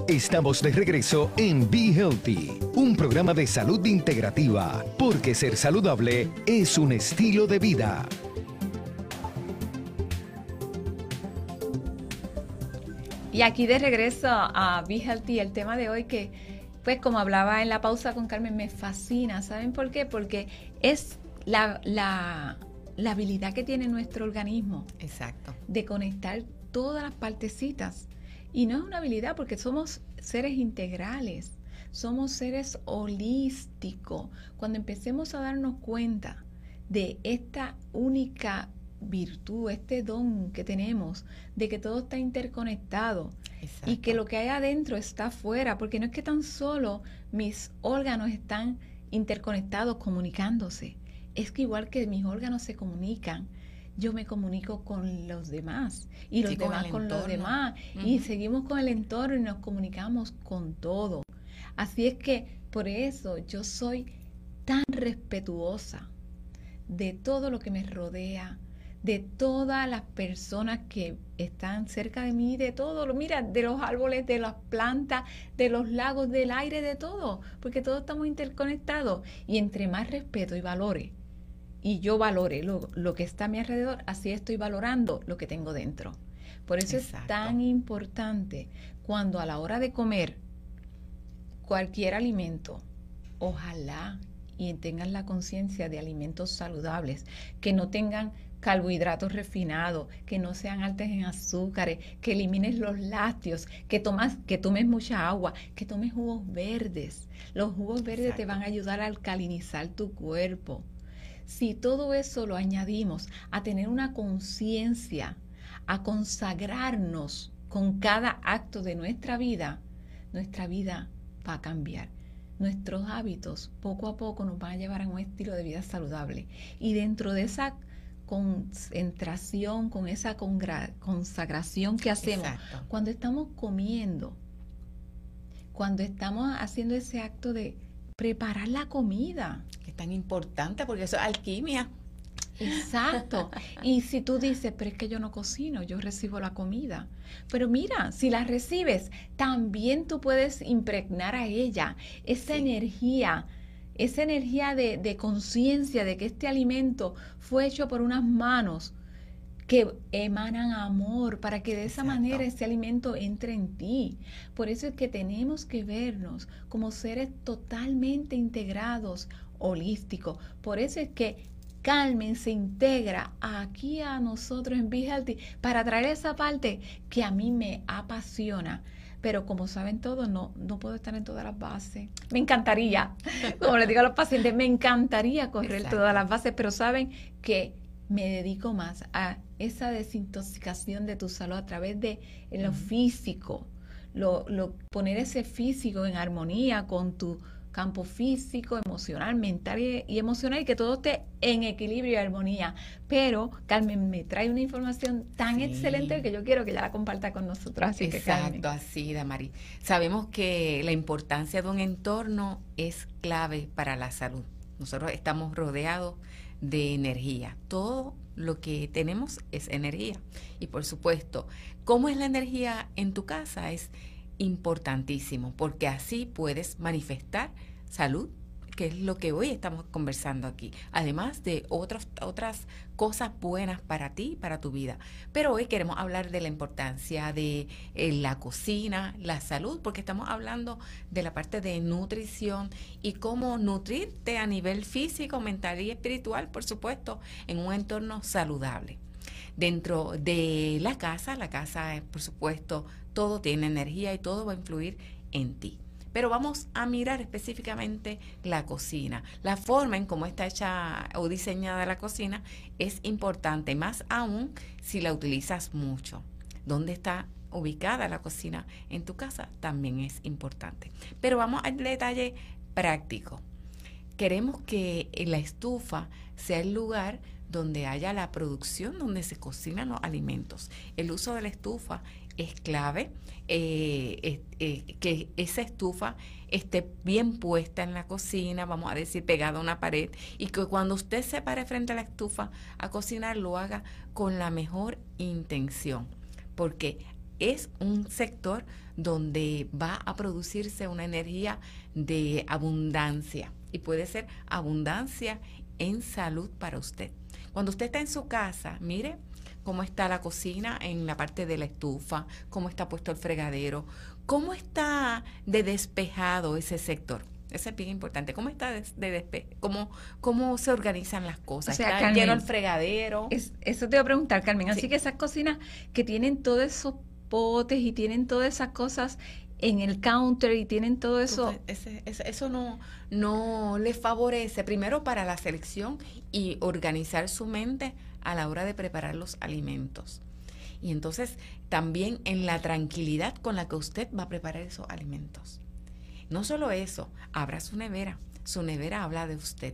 S2: Estamos de regreso en Be Healthy, un programa de salud integrativa, porque ser saludable es un estilo de vida.
S3: Y aquí de regreso a Be Healthy, el tema de hoy que, pues como hablaba en la pausa con Carmen, me fascina. ¿Saben por qué? Porque es la, la, la habilidad que tiene nuestro organismo.
S4: Exacto.
S3: De conectar todas las partecitas. Y no es una habilidad porque somos seres integrales, somos seres holísticos. Cuando empecemos a darnos cuenta de esta única virtud, este don que tenemos, de que todo está interconectado y que lo que hay adentro está afuera, porque no es que tan solo mis órganos están interconectados comunicándose, es que igual que mis órganos se comunican, yo me comunico con los demás y los demás con, los demás. Y seguimos con el entorno y nos comunicamos con todo. Así es que por eso yo soy tan respetuosa de todo lo que me rodea, de todas las personas que están cerca de mí, de todo, mira, de los árboles, de las plantas, de los lagos, del aire, de todo, porque todos estamos interconectados. Y entre más respeto y valores y yo valore lo, lo, que está a mi alrededor, así estoy valorando lo que tengo dentro. Por eso es tan importante cuando a la hora de comer cualquier alimento, ojalá y tengan la conciencia de alimentos saludables, que no tengan carbohidratos refinados, que no sean altos en azúcares, que elimines los lácteos, que tomas, que tomes mucha agua, que tomes jugos verdes. Los jugos verdes te van a ayudar a alcalinizar tu cuerpo. Si todo eso lo añadimos a tener una conciencia, a consagrarnos con cada acto de nuestra vida, nuestra vida va a cambiar. Nuestros hábitos poco a poco nos van a llevar a un estilo de vida saludable. Y dentro de esa concentración, con esa consagración que hacemos cuando estamos comiendo, cuando estamos haciendo ese acto de preparar la comida.
S4: Es tan importante porque eso es alquimia.
S3: Exacto. Y si tú dices, pero es que yo no cocino, yo recibo la comida. Pero mira, si la recibes, también tú puedes impregnar a ella esa energía esa energía de, conciencia de que este alimento fue hecho por unas manos que emanan amor para que de esa manera ese alimento entre en ti. Por eso es que tenemos que vernos como seres totalmente integrados, holísticos. Por eso es que Carmen se integra aquí a nosotros en Be Healthy para traer esa parte que a mí me apasiona pero como saben todos, no, no puedo estar en todas las bases. Me encantaría, como les digo a los pacientes, me encantaría correr todas las bases, pero saben que me dedico más a esa desintoxicación de tu salud a través de lo físico, lo, lo, poner ese físico en armonía con tu campo físico, emocional, mental y, emocional y que todo esté en equilibrio y armonía. Pero Carmen me trae una información tan excelente que yo quiero que ya la comparta con nosotros.
S4: Así Exacto, así, Damari. Sabemos que la importancia de un entorno es clave para la salud. Nosotros estamos rodeados de energía. Todo lo que tenemos es energía. Y por supuesto, ¿cómo es la energía en tu casa? Es importantísimo, porque así puedes manifestar salud, que es lo que hoy estamos conversando aquí, además de otras otras cosas buenas para ti, para tu vida. Pero hoy queremos hablar de la importancia de eh, la cocina, la salud, porque estamos hablando de la parte de nutrición y cómo nutrirte a nivel físico, mental y espiritual, por supuesto, en un entorno saludable. Dentro de la casa, la casa, por supuesto, todo tiene energía y todo va a influir en ti. Pero vamos a mirar específicamente la cocina. La forma en cómo está hecha o diseñada la cocina es importante, más aún si la utilizas mucho. ¿Dónde está ubicada la cocina en tu casa? También es importante. Pero vamos al detalle práctico. Queremos que la estufa sea el lugar donde haya la producción, donde se cocinan los alimentos. El uso de la estufa es clave, eh, eh, que esa estufa esté bien puesta en la cocina, vamos a decir, pegada a una pared, y que cuando usted se pare frente a la estufa a cocinar, lo haga con la mejor intención, porque es un sector donde va a producirse una energía de abundancia, y puede ser abundancia en salud para usted. Cuando usted está en su casa, mire, cómo está la cocina en la parte de la estufa, cómo está puesto el fregadero, cómo está de despejado ese sector. Eso es bien importante. ¿Cómo está de, despe cómo, cómo se organizan las cosas?
S3: O sea, ¿Está lleno el fregadero? eso te iba a preguntar, Carmen. Así que esas cocinas que tienen todos esos potes y tienen todas esas cosas en el counter y tienen todo eso.
S4: eso no, no les favorece, primero para la selección y organizar su mente a la hora de preparar los alimentos. Y entonces también en la tranquilidad con la que usted va a preparar esos alimentos. No solo eso, abra su nevera. Su nevera habla de usted.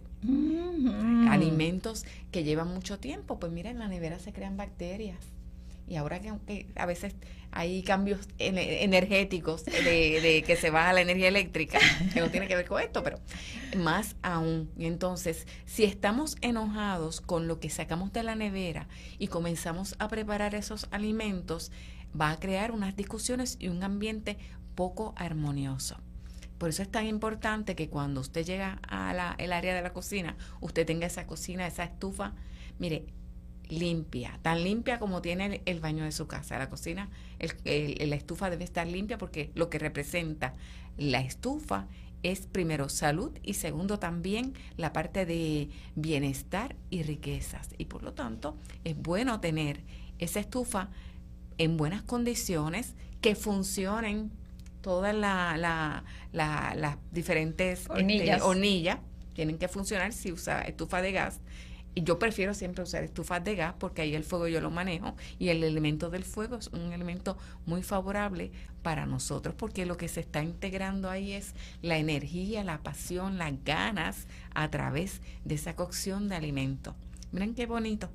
S4: Alimentos que llevan mucho tiempo, pues mira, en la nevera se crean bacterias. Y ahora que aunque a veces hay cambios energéticos de, que se va a la energía eléctrica, que no tiene que ver con esto, pero más aún. Entonces, si estamos enojados con lo que sacamos de la nevera y comenzamos a preparar esos alimentos, va a crear unas discusiones y un ambiente poco armonioso. Por eso es tan importante que cuando usted llega a el área de la cocina, usted tenga esa cocina, esa estufa, mire, limpia, tan limpia como tiene el, baño de su casa. La cocina, la estufa debe estar limpia porque lo que representa la estufa es primero salud y segundo también la parte de bienestar y riquezas. Y por lo tanto es bueno tener esa estufa en buenas condiciones, que funcionen todas las diferentes este, hornillas. Tienen que funcionar si usa estufa de gas yo prefiero siempre usar estufas de gas porque ahí el fuego yo lo manejo y el elemento del fuego es un elemento muy favorable para nosotros porque lo que se está integrando ahí es la energía, la pasión, las ganas a través de esa cocción de alimentos. Miren qué bonito.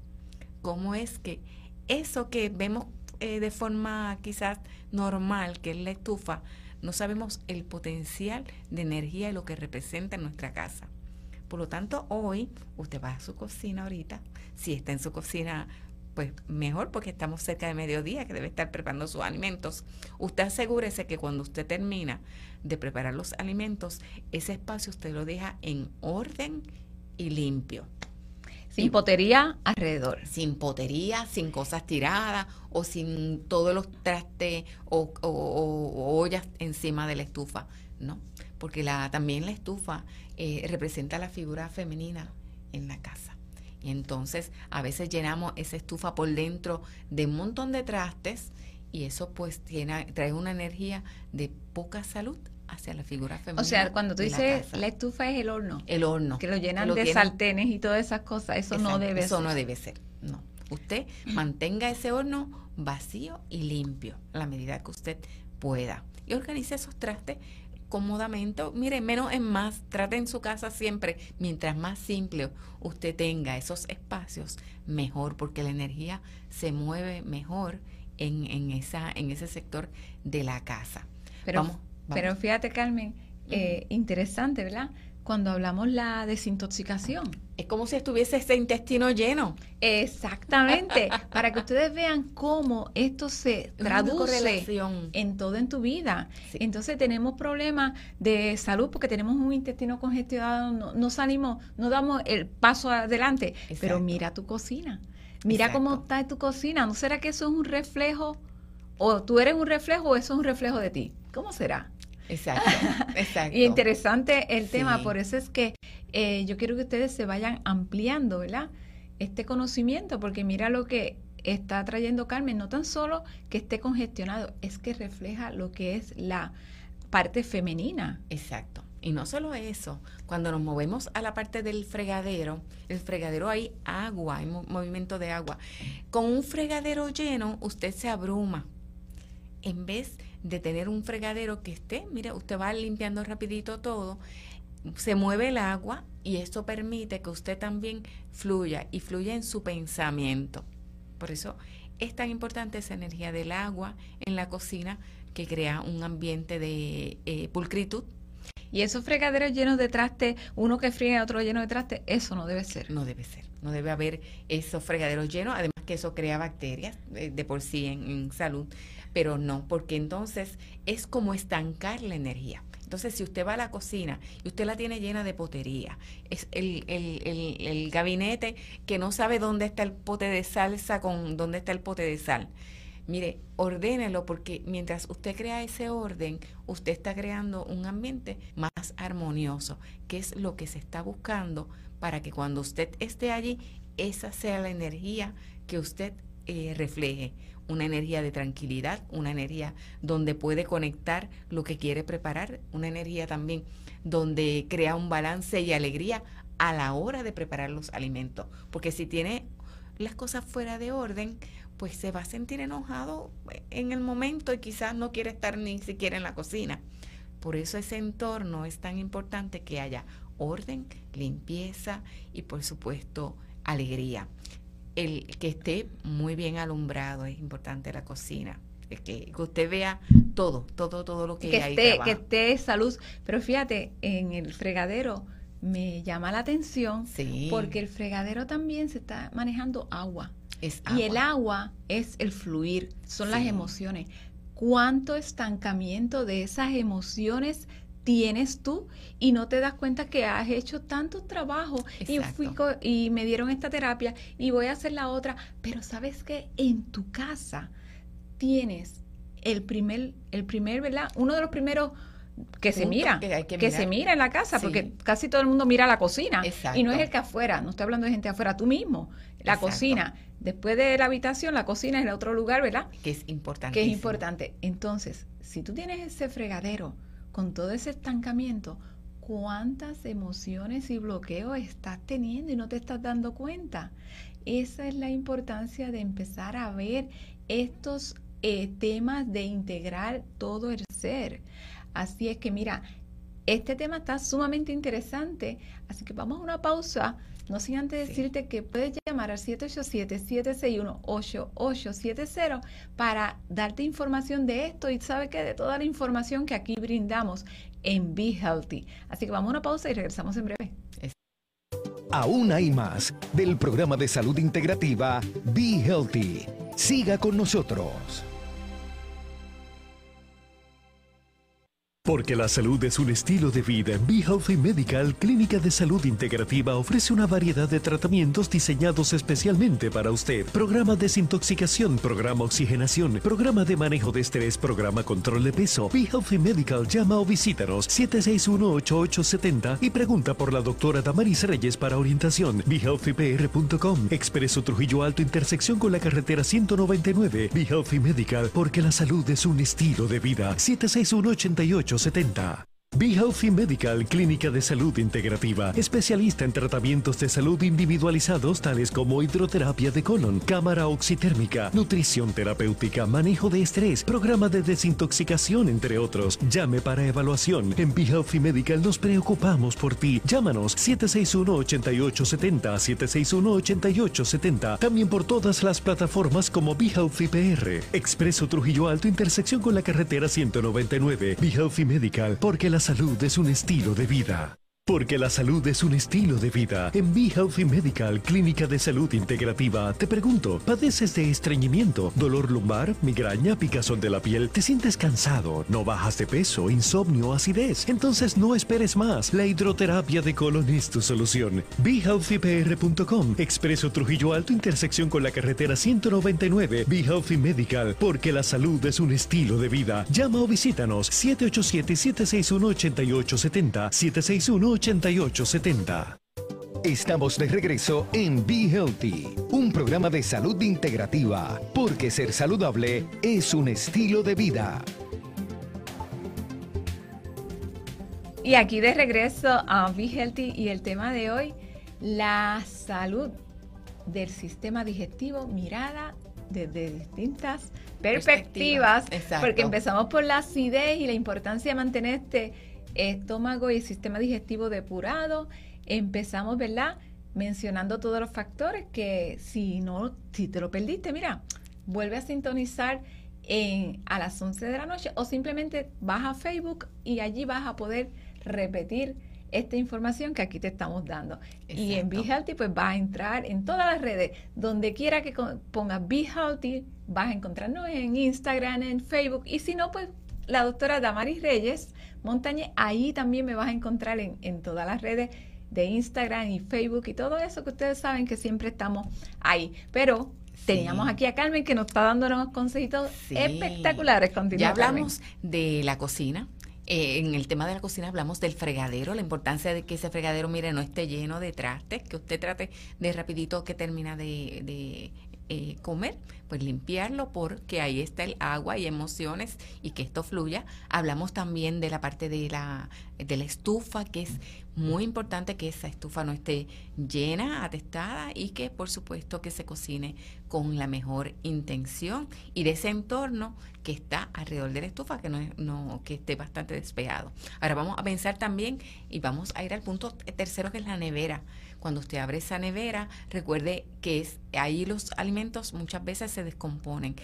S4: Cómo es que eso que vemos eh, de forma quizás normal, que es la estufa, no sabemos el potencial de energía y lo que representa en nuestra casa. Por lo tanto, hoy usted va a su cocina ahorita, si está en su cocina, pues mejor porque estamos cerca de mediodía, que debe estar preparando sus alimentos. Usted asegúrese que cuando usted termina de preparar los alimentos, ese espacio usted lo deja en orden y limpio.
S3: Sin potería alrededor.
S4: Sin potería, sin cosas tiradas o sin todos los trastes o, o ollas encima de la estufa. No, porque la, también la estufa eh, representa la figura femenina en la casa. Y entonces a veces llenamos esa estufa por dentro de un montón de trastes y eso pues tiene, trae una energía de poca salud hacia la figura femenina.
S3: O sea, cuando tú dices la, estufa es el horno.
S4: El horno.
S3: Que lo llenan de sartenes y todas esas cosas. Eso no debe
S4: ser. Eso no debe ser, no. Usted mantenga ese horno vacío y limpio a la medida que usted pueda. Y organice esos trastes cómodamente. Mire, menos es más. Trate en su casa siempre, mientras más simple usted tenga esos espacios, mejor, porque la energía se mueve mejor en, en, esa, en ese sector de la casa.
S3: Pero, pero fíjate, Carmen, eh, interesante, ¿verdad? Cuando hablamos la desintoxicación.
S4: Es como si estuviese ese intestino lleno.
S3: Exactamente, para que ustedes vean cómo esto se traduce en todo en tu vida. Entonces tenemos problemas de salud porque tenemos un intestino congestionado, no, salimos, no damos el paso adelante. Pero mira tu cocina, mira cómo está tu cocina. ¿No será que eso es un reflejo? O tú eres un reflejo o eso es un reflejo de ti. ¿Cómo será?
S4: Exacto, exacto.
S3: y interesante el tema, por eso es que eh, yo quiero que ustedes se vayan ampliando, ¿verdad? Este conocimiento, porque mira lo que está trayendo Carmen, no tan solo que esté congestionado, es que refleja lo que es la parte femenina.
S4: Exacto. Y no solo eso, cuando nos movemos a la parte del fregadero, el fregadero hay agua, hay movimiento de agua. Con un fregadero lleno, usted se abruma. En vez de tener un fregadero que esté, mire, usted va limpiando rapidito todo, se mueve el agua y esto permite que usted también fluya y fluya en su pensamiento. Por eso es tan importante esa energía del agua en la cocina que crea un ambiente de eh, pulcritud.
S3: Y esos fregaderos llenos de traste, uno que friega, otro lleno de traste, eso no debe ser.
S4: No debe ser. No debe haber esos fregaderos llenos, además que eso crea bacterias eh, de, por sí en salud pero no, porque entonces es como estancar la energía. Entonces, si usted va a la cocina y usted la tiene llena de potería, es el, el, el, gabinete que no sabe dónde está el pote de salsa con dónde está el pote de sal. Mire, ordénelo porque mientras usted crea ese orden, usted está creando un ambiente más armonioso, que es lo que se está buscando para que cuando usted esté allí, esa sea la energía que usted eh, refleje una energía de tranquilidad, una energía donde puede conectar lo que quiere preparar, una energía también donde crea un balance y alegría a la hora de preparar los alimentos. Porque si tiene las cosas fuera de orden, pues se va a sentir enojado en el momento y quizás no quiere estar ni siquiera en la cocina. Por eso ese entorno es tan importante que haya orden, limpieza y por supuesto alegría el que esté muy bien alumbrado, es importante la cocina. Que, que usted vea todo, todo, todo lo que,
S3: que hay. Esté, que esté salud. Pero fíjate, en el fregadero me llama la atención porque el fregadero también se está manejando agua. Es Y el agua es el fluir, son las emociones. ¿Cuánto estancamiento de esas emociones tienes tú y no te das cuenta que has hecho tanto trabajo y, fui y me dieron esta terapia y voy a hacer la otra, pero sabes que en tu casa tienes el primer, el primer, ¿verdad? Uno de los primeros que se mira, que, se mira en la casa, porque casi todo el mundo mira la cocina y no es el que afuera, no estoy hablando de gente afuera, tú mismo, la cocina, después de la habitación, la cocina es el otro lugar, ¿verdad?
S4: Que es importante.
S3: Que es importante. Entonces, si tú tienes ese fregadero con todo ese estancamiento, ¿cuántas emociones y bloqueos estás teniendo y no te estás dando cuenta? Esa es la importancia de empezar a ver estos eh, temas de integrar todo el ser. Así es que mira, este tema está sumamente interesante, así que vamos a una pausa. No sin antes decirte que puedes llamar al 787-761-8870 para darte información de esto y sabe que de toda la información que aquí brindamos en Be Healthy. Así que vamos a una pausa y regresamos en breve.
S2: Aún hay más del programa de salud integrativa Be Healthy. Siga con nosotros.
S5: Porque la salud es un estilo de vida. Be Healthy Medical, clínica de salud integrativa, ofrece una variedad de tratamientos diseñados especialmente para usted. Programa desintoxicación, programa oxigenación, programa de manejo de estrés, programa control de peso. Be Healthy Medical llama o visítanos 761-8870 y pregunta por la doctora Damaris Reyes para orientación. BeHealthyPR.com. Expreso Trujillo Alto, intersección con la carretera 199. Be Healthy Medical, porque la salud es un estilo de vida. 761 88 70 Be Healthy Medical, clínica de salud integrativa, especialista en tratamientos de salud individualizados tales como hidroterapia de colon, cámara oxitérmica, nutrición terapéutica, manejo de estrés, programa de desintoxicación, entre otros. Llame para evaluación. En Be Healthy Medical nos preocupamos por ti. Llámanos 761-8870, 761-8870. También por todas las plataformas como Be Healthy PR. Expreso Trujillo Alto, intersección con la carretera 199. Be Healthy Medical, porque las salud es un estilo de vida. Porque la salud es un estilo de vida. En Be Healthy Medical, Clínica de Salud Integrativa, te pregunto, ¿padeces de estreñimiento, dolor lumbar, migraña, picazón de la piel? ¿Te sientes cansado? ¿No bajas de peso, insomnio, acidez? Entonces no esperes más. La hidroterapia de colon es tu solución. BeHealthyPR.com, Expreso Trujillo Alto, intersección con la carretera 199. Be Healthy Medical, porque la salud es un estilo de vida. Llama o visítanos 787-761-8870, 761 8870.
S2: Estamos de regreso en Be Healthy, un programa de salud integrativa, porque ser saludable es un estilo de vida.
S3: Y aquí de regreso a Be Healthy y el tema de hoy, la salud del sistema digestivo mirada desde distintas perspectivas, porque empezamos por la acidez y la importancia de mantener este estómago y sistema digestivo depurado. Empezamos, ¿verdad? Mencionando todos los factores que si no, si te lo perdiste, mira, vuelve a sintonizar en, a las 11 de la noche o simplemente vas a Facebook y allí vas a poder repetir esta información que aquí te estamos dando. Y en Be Healthy, pues vas a entrar en todas las redes. Donde quiera que pongas Be Healthy, vas a encontrarnos en Instagram, en Facebook. Y si no, pues la doctora Damaris Reyes Montañe, ahí también me vas a encontrar en, todas las redes de Instagram y Facebook y todo eso que ustedes saben que siempre estamos ahí. Pero teníamos aquí a Carmen que nos está dando unos consejitos espectaculares.
S4: ya hablamos de la cocina. Eh, en el tema de la cocina hablamos del fregadero, la importancia de que ese fregadero, mire, no esté lleno de trastes, que usted trate de rapidito que termina de eh, comer, pues limpiarlo porque ahí está el agua y emociones y que esto fluya. Hablamos también de la parte de la, de la estufa, que es muy importante que esa estufa no esté llena, atestada y que por supuesto que se cocine con la mejor intención y de ese entorno que está alrededor de la estufa, que no, no que esté bastante despejado. Ahora vamos a pensar también y vamos a ir al punto tercero que es la nevera cuando usted abre esa nevera, recuerde que es, ahí los alimentos muchas veces se descomponen.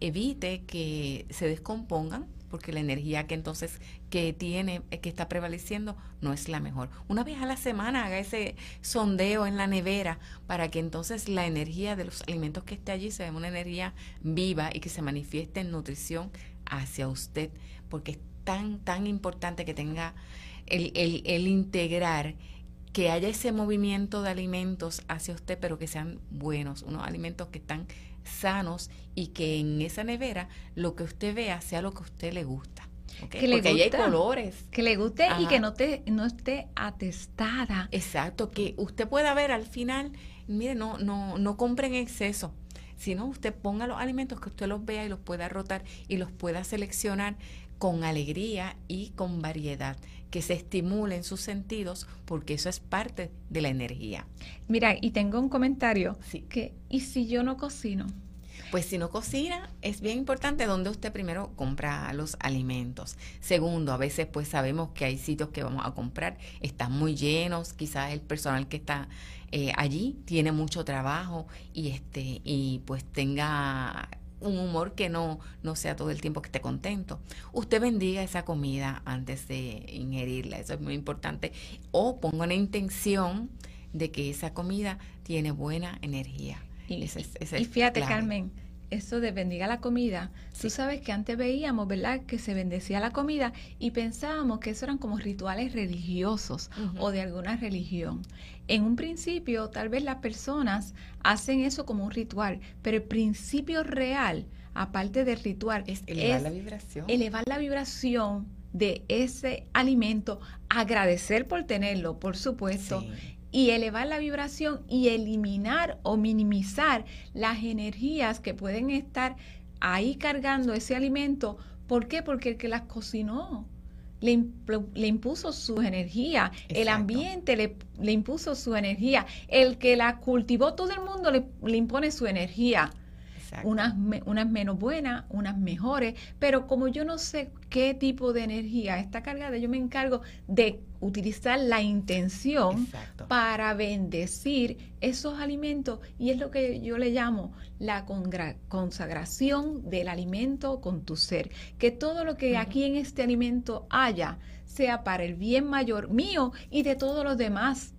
S4: Evite que se descompongan porque la energía que entonces que tiene, eh, que está prevaleciendo, no es la mejor. Una vez a la semana haga ese sondeo en la nevera para que entonces la energía de los alimentos que esté allí sea una energía viva y que se manifieste en nutrición hacia usted, porque tan, tan importante que tenga el, el integrar que haya ese movimiento de alimentos hacia usted, pero que sean buenos, unos alimentos que están sanos y que en esa nevera lo que usted vea sea lo que a usted le gusta.
S3: Que le Porque hay colores. Que le guste y que no, te, no esté atestada.
S4: Exacto, que usted pueda ver al final, mire, no, no, no compre en exceso sino usted ponga los alimentos que usted los vea y los pueda rotar y los pueda seleccionar con alegría y con variedad, que se estimulen sus sentidos, porque eso es parte de la energía.
S3: Mira, y tengo un comentario, sí. que, ¿y si yo no cocino?
S4: Pues si no cocina, es bien importante donde usted primero compra los alimentos. Segundo, a veces pues sabemos que hay sitios que vamos a comprar, están muy llenos, quizás el personal que está eh, allí tiene mucho trabajo y este y pues tenga un humor que no, no sea todo el tiempo que esté contento. Usted bendiga esa comida antes de ingerirla, eso es muy importante. O ponga una intención de que esa comida tiene buena energía.
S3: Y, fíjate, Carmen, eso de bendiga la comida, tú sabes que antes veíamos, ¿verdad?, que se bendecía la comida y pensábamos que eso eran como rituales religiosos o de alguna religión. En un principio, tal vez las personas hacen eso como un ritual, pero el principio real, aparte del ritual,
S4: es elevar la vibración.
S3: Elevar la vibración de ese alimento, agradecer por tenerlo, por supuesto, y elevar la vibración y eliminar o minimizar las energías que pueden estar ahí cargando ese alimento. ¿Por qué? Porque el que las cocinó le, le impuso su energía, el ambiente le, le, impuso su energía, el que la cultivó, todo el mundo le, le impone su energía unas, unas menos buenas, unas mejores, pero como yo no sé qué tipo de energía está cargada, yo me encargo de utilizar la intención para bendecir esos alimentos y es lo que yo le llamo la consagración del alimento con tu ser, que todo lo que aquí en este alimento haya sea para el bien mayor mío y de todos los demás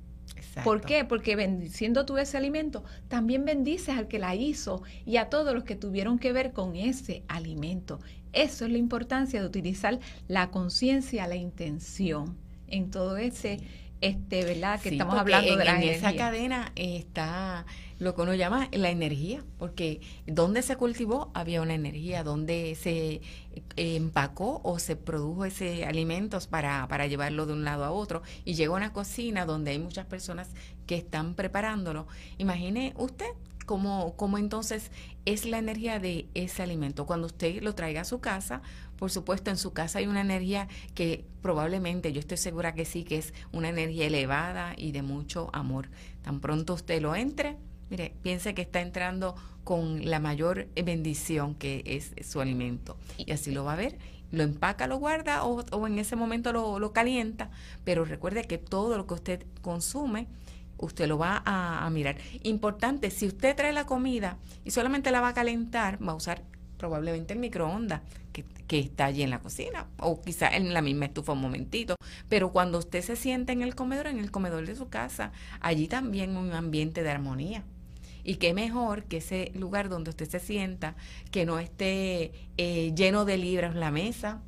S3: ¿Por qué? Porque bendiciendo tú ese alimento, también bendices al que la hizo y a todos los que tuvieron que ver con ese alimento. Eso es la importancia de utilizar la conciencia, la intención en todo ese este, ¿verdad? Que estamos hablando de la
S4: en esa cadena está lo que uno llama la energía, porque donde se cultivó había una energía, donde se empacó o se produjo ese alimentos para, para llevarlo de un lado a otro y llegó a una cocina donde hay muchas personas que están preparándolo. Imagine usted cómo, cómo entonces es la energía de ese alimento. Cuando usted lo traiga a su casa, por supuesto, en su casa hay una energía que probablemente, yo estoy segura que sí, que es una energía elevada y de mucho amor. Tan pronto usted lo entre, mire, piense que está entrando con la mayor bendición que es su alimento. Y así lo va a ver. Lo empaca, lo guarda o, o en ese momento lo, lo calienta, pero recuerde que todo lo que usted consume, usted lo va a, mirar. Importante, si usted trae la comida y solamente la va a calentar, va a usar probablemente el microondas que, que, está allí en la cocina o quizá en la misma estufa un momentito. Pero cuando usted se sienta en el comedor, en el comedor de su casa, allí también un ambiente de armonía. Y qué mejor que ese lugar donde usted se sienta, que no esté eh, lleno de libros la mesa,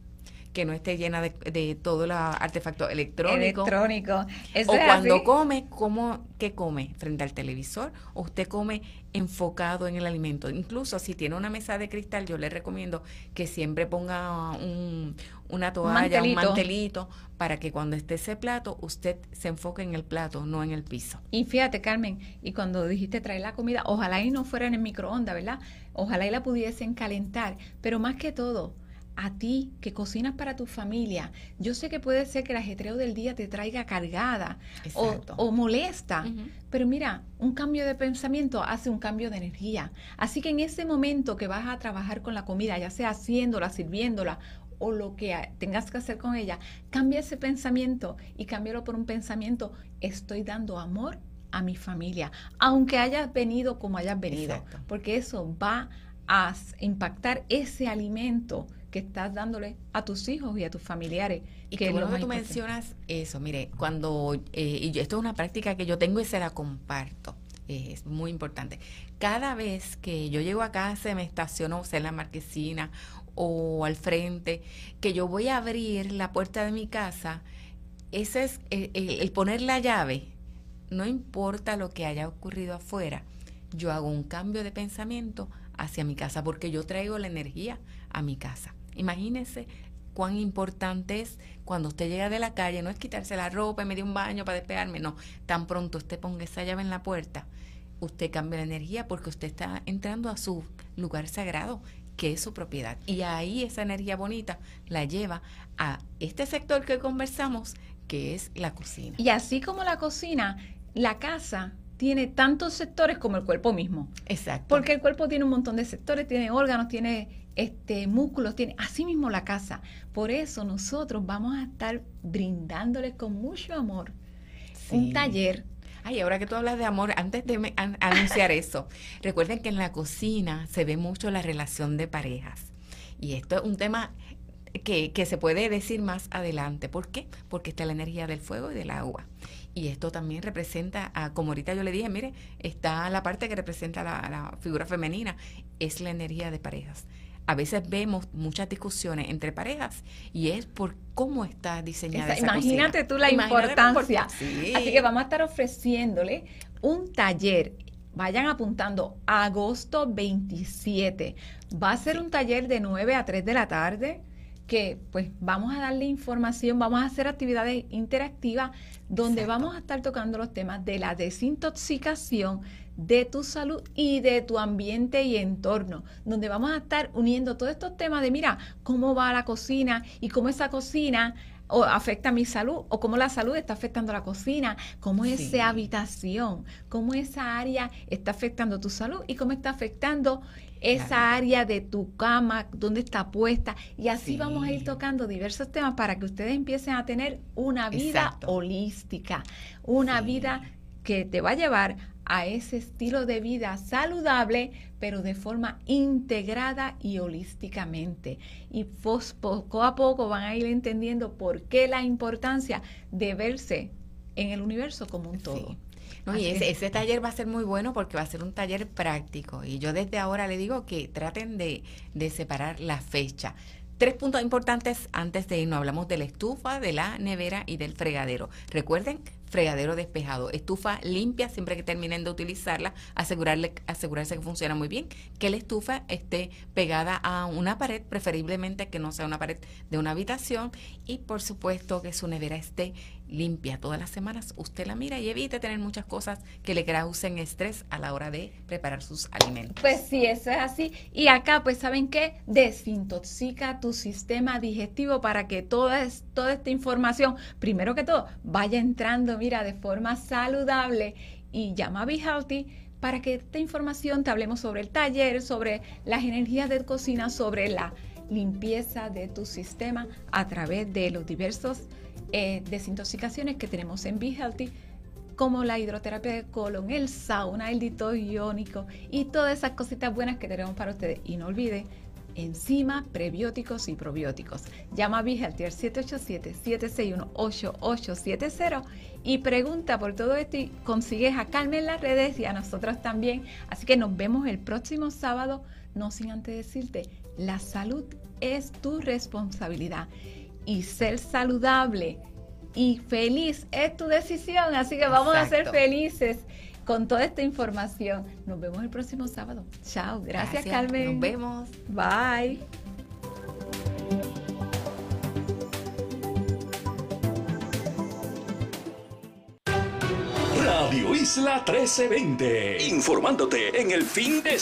S4: que no esté llena de, de todo el artefacto electrónico.
S3: Electrónico.
S4: o cuando come, ¿cómo, ¿qué come? ¿Frente al televisor? ¿O usted come enfocado en el alimento? Incluso si tiene una mesa de cristal, yo le recomiendo que siempre ponga un, una toalla, un mantelito. para que cuando esté ese plato, usted se enfoque en el plato, no en el piso.
S3: Y fíjate, Carmen, y cuando dijiste traer la comida, ojalá y no fuera en el microondas, ¿verdad? Ojalá y la pudiesen calentar, pero más que todo, a ti que cocinas para tu familia, yo sé que puede ser que el ajetreo del día te traiga cargada o, molesta, pero mira, un cambio de pensamiento hace un cambio de energía. Así que en ese momento que vas a trabajar con la comida, ya sea haciéndola, sirviéndola o lo que tengas que hacer con ella, cambia ese pensamiento y cámbialo por un pensamiento, estoy dando amor a mi familia, aunque hayas venido como hayas venido, porque eso va a impactar ese alimento que estás dándole a tus hijos y a tus familiares.
S4: Y que bueno que tú mencionas eso, mire, cuando, eh, y esto es una práctica que yo tengo y se la comparto, eh, es muy importante. Cada vez que yo llego a casa, me estaciono, sea en la marquesina o al frente, que yo voy a abrir la puerta de mi casa, ese es el, el poner la llave, no importa lo que haya ocurrido afuera, yo hago un cambio de pensamiento hacia mi casa porque yo traigo la energía a mi casa. Imagínense cuán importante es cuando usted llega de la calle, no es quitarse la ropa y me dio un baño para despegarme, no, tan pronto usted ponga esa llave en la puerta, usted cambia la energía porque usted está entrando a su lugar sagrado, que es su propiedad. Y ahí esa energía bonita la lleva a este sector que conversamos, que es la cocina.
S3: Y así como la cocina, la casa tiene tantos sectores como el cuerpo mismo.
S4: Exacto.
S3: Porque el cuerpo tiene un montón de sectores, tiene órganos, tiene este músculos, tiene así mismo la casa. Por eso nosotros vamos a estar brindándoles con mucho amor un taller
S4: Ay, ahora que tú hablas de amor, antes de anunciar eso, recuerden que en la cocina se ve mucho la relación de parejas. Y esto es un tema que, se puede decir más adelante. ¿Por qué? Porque está la energía del fuego y del agua. Y esto también representa, a, como ahorita yo le dije, mire, está la parte que representa la, la figura femenina, es la energía de parejas. A veces vemos muchas discusiones entre parejas y es por cómo está diseñada esa,
S3: Imagínate tú la importancia. Así que vamos a estar ofreciéndole un taller. Vayan apuntando, agosto 27. Va a ser un taller de 9 a 3 de la tarde que pues vamos a darle información, vamos a hacer actividades interactivas donde vamos a estar tocando los temas de la desintoxicación de tu salud y de tu ambiente y entorno, donde vamos a estar uniendo todos estos temas de, mira, cómo va la cocina y cómo esa cocina o afecta mi salud o cómo la salud está afectando la cocina, cómo esa habitación, cómo esa área está afectando tu salud y cómo está afectando esa área de tu cama, dónde está puesta. Y así vamos a ir tocando diversos temas para que ustedes empiecen a tener una vida holística, una vida que te va a llevar a ese estilo de vida saludable, pero de forma integrada y holísticamente. Y poco a poco van a ir entendiendo por qué la importancia de verse en el universo como un todo.
S4: y ese, taller va a ser muy bueno porque va a ser un taller práctico. Y yo desde ahora le digo que traten de, de separar la fecha. Tres puntos importantes antes de irnos. Hablamos de la estufa, de la nevera y del fregadero. Recuerden fregadero despejado, estufa limpia siempre que terminen de utilizarla, asegurarle, asegurarse que funciona muy bien, que la estufa esté pegada a una pared, preferiblemente que no sea una pared de una habitación y por supuesto que su nevera esté limpia todas las semanas. Usted la mira y evite tener muchas cosas que le causen estrés a la hora de preparar sus alimentos.
S3: Pues sí, eso es así. Y acá, pues, ¿saben qué? Desintoxica tu sistema digestivo para que toda, toda esta información, primero que todo, vaya entrando mira, de forma saludable y llama a Be Healthy para que esta información te hablemos sobre el taller, sobre las energías de cocina, sobre la limpieza de tu sistema a través de los diversos eh, desintoxicaciones que tenemos en Be Healthy como la hidroterapia de colon, el sauna, el dito iónico y todas esas cositas buenas que tenemos para ustedes. Y no olvide enzima, prebióticos y probióticos. Llama a Vigeltier 787-761-8870 y pregunta por todo esto y consigues a Carmen en las redes y a nosotros también. Así que nos vemos el próximo sábado, no sin antes decirte, la salud es tu responsabilidad y ser saludable y feliz es tu decisión. Así que vamos a ser felices con toda esta información. Nos vemos el próximo sábado. Chao. Gracias, Carmen.
S4: Nos vemos.
S3: Bye.
S1: Radio Isla 1320. Informándote en el fin de